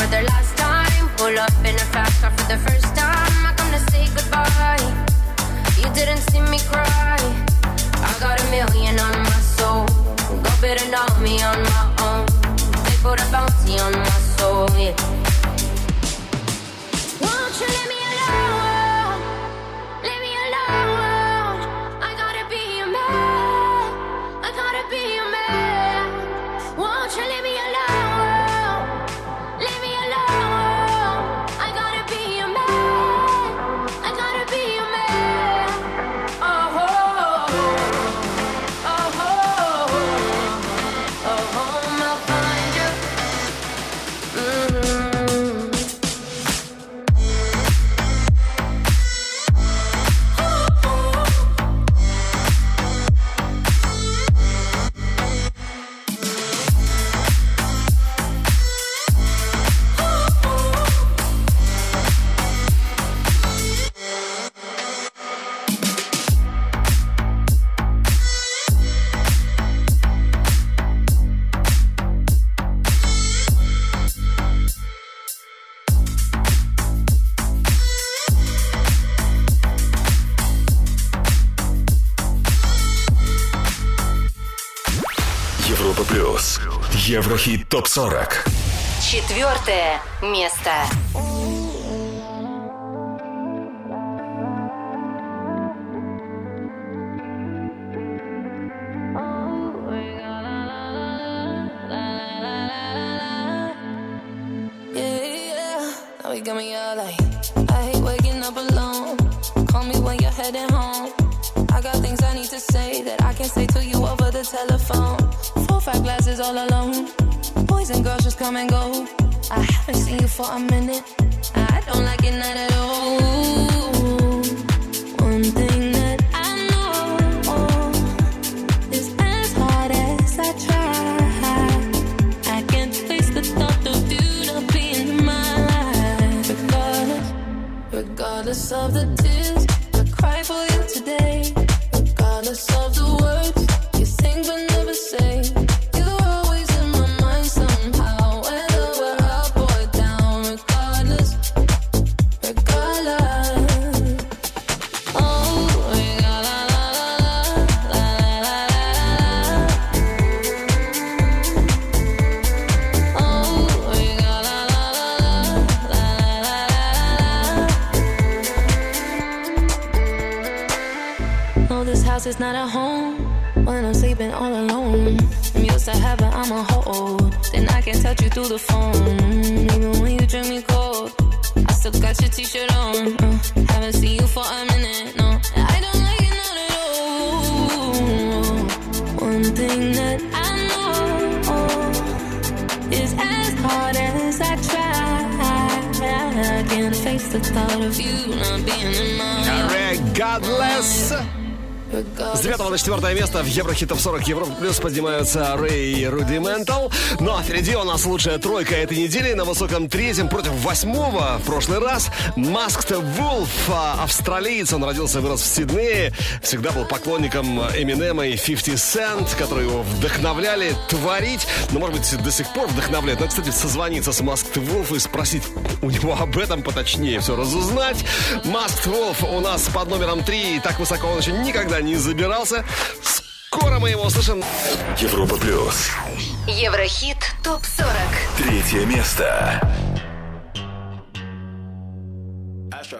for the last time. Pull up in a fast car for the first time. I come to say goodbye. You didn't see me cry. I got a million on my soul. Go better know me on my own. They put a bounty on my soul, yeah. Won't you let me? Еврохит топ 40. Четвертое место. Место в Еврохит Топ 40 Европа Плюс поднимаются Рэй и Рудиментал. Ну а впереди у нас лучшая тройка этой недели. На высоком третьем против восьмого в прошлый раз Wolf, а, австралиец. Он родился и вырос в Сиднее. Всегда был поклонником Эминема и 50 Cent, которые его вдохновляли творить. Ну, может быть, до сих пор вдохновляют. Надо, кстати, созвониться с Masked Wolf и спросить у него об этом поточнее все разузнать. Masked Wolf у нас под номером 3. Так высоко он еще никогда не забирался. Скоро мы его услышим. Европа плюс. Еврохит топ-40. Третье место. Astro,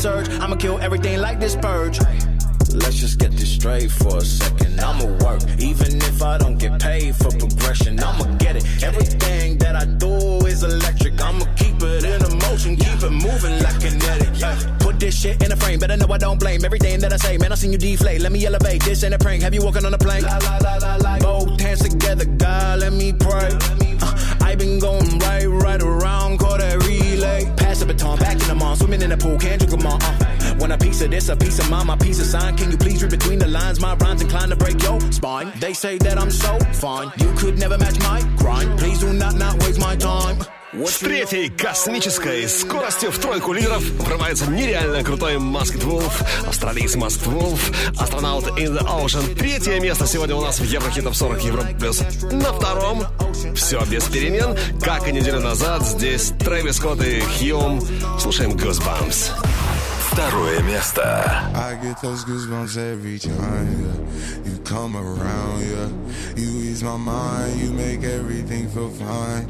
surge. I'ma kill everything like this purge. Let's just get this straight for a second. I'ma work, even if I don't get paid for progression. I'ma get it. Everything that I do is electric. I'ma keep it in a motion, keep it moving like kinetic. Yeah. Put this shit in a frame. Better know I don't blame everything that I say. Man, I seen you deflate. Let me elevate. This ain't a prank. Have you walking on a plane? Both hands together, God, let me pray. Uh, I been going right, right around, call that relay. Pass the baton, back in the mall, swimming in the pool, can't drink them all. Uh, want a piece of this, a piece of mine, my piece of sign. Can you please read between the lines? My rhymes inclined to break your spine. They say that I'm so fine. You could never match my grind. Please do not not waste my time. С третьей космической скоростью в тройку лидеров врывается нереально крутой Masked Wolf, австралиец Masked Wolf, астронаут in the Ocean. Третье место сегодня у нас в Еврохит Топ 40 Европа Плюс. На втором все без перемен. Как и неделю назад, здесь Трэвис Скотт и Хьюм. Слушаем Goosebumps. Второе место. I get those goosebumps every time, yeah. You come around, yeah. You ease my mind, you make everything feel fine.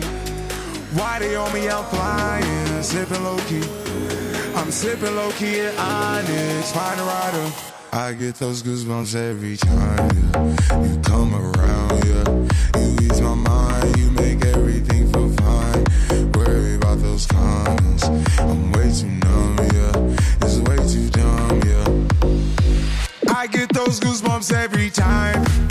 Why they on me? I'm flying, sipping low key. I'm sipping low key at Onyx, find a rider. I get those goosebumps every time, yeah. You come around, yeah. You ease my mind, you make everything feel fine. Worry about those comments. I'm way too numb, yeah. It's way too dumb, yeah. I get those goosebumps every time.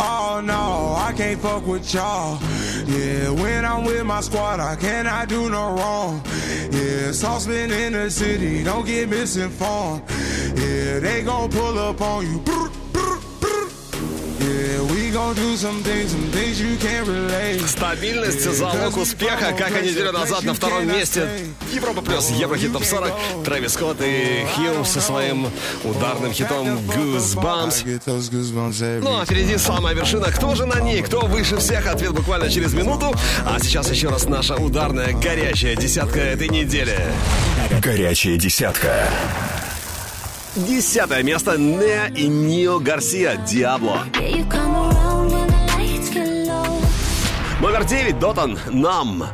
Oh no, I can't fuck with y'all. Yeah, when I'm with my squad, I cannot do no wrong. Yeah, saucepan in the city, don't get misinformed. Yeah, they gon' pull up on you. Стабильность, залог успеха, как и неделю назад на втором месте. Европа плюс Еврохит Топ 40. Трэвис Скотт и Хью со своим ударным хитом Goosebumps. Ну а впереди самая вершина. Кто же на ней? Кто выше всех? Ответ буквально через минуту. А сейчас еще раз наша ударная горячая десятка этой недели. Горячая десятка. Десятое место Неа и Нио Гарсия Диабло. Yeah, Номер девять Дотан Нам.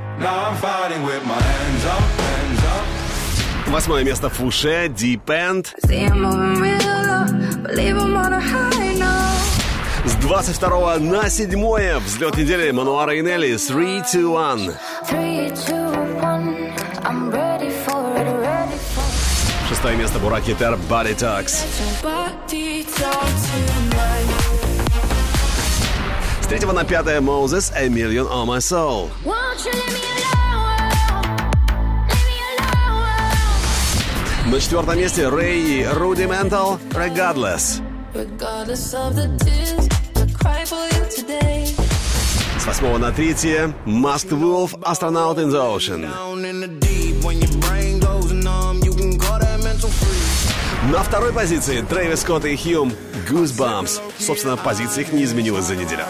Восьмое место Фуше Deep End. See I'm moving real low, believe I'm on a high note. С 22 на седьмое взлет недели Мануара и Нелли 3, 2, 1. Three, two, one. I'm ready for it, ready for it. Шестое место Бураки Тер Body Talks. С третьего на пятое Moses A Million on My Soul. На четвертом месте Рэй и Rudimental Regardless. Regardless of the tears I cry for you today. С восьмого на третье Masked Wolf Astronaut in the Ocean. На второй позиции Трэвис Скотт и Хьюм Goosebumps. Собственно, позиция их не изменилась за неделю.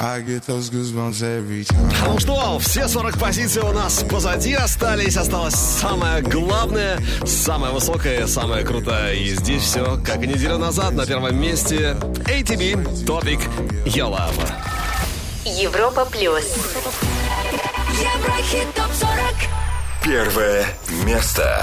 I get those goosebumps every time. Ну что, все 40 позиций у нас позади остались. Осталось самое главное, самое высокое, самое крутое. И здесь все, как и неделю назад, на первом месте ATB, Топик, Love. Европа плюс. Еврохит топ 40. Первое место.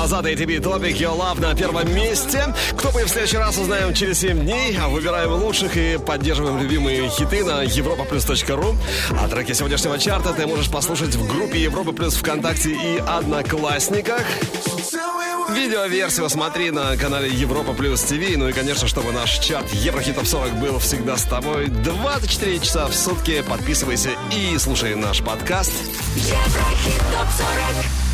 Назад ATB Topic Your Love на первом месте. Кто бы в следующий раз узнаем через 7 дней. А Выбираем лучших и поддерживаем любимые хиты на europaplus.ru. А треки сегодняшнего чарта ты можешь послушать в группе Европа Плюс ВКонтакте и Одноклассниках. Видеоверсию смотри на канале Европа Плюс ТВ. Ну и, конечно, чтобы наш чарт Еврохит Топ 40 был всегда с тобой 24 часа в сутки. Подписывайся и слушай наш подкаст. Еврохит топ 40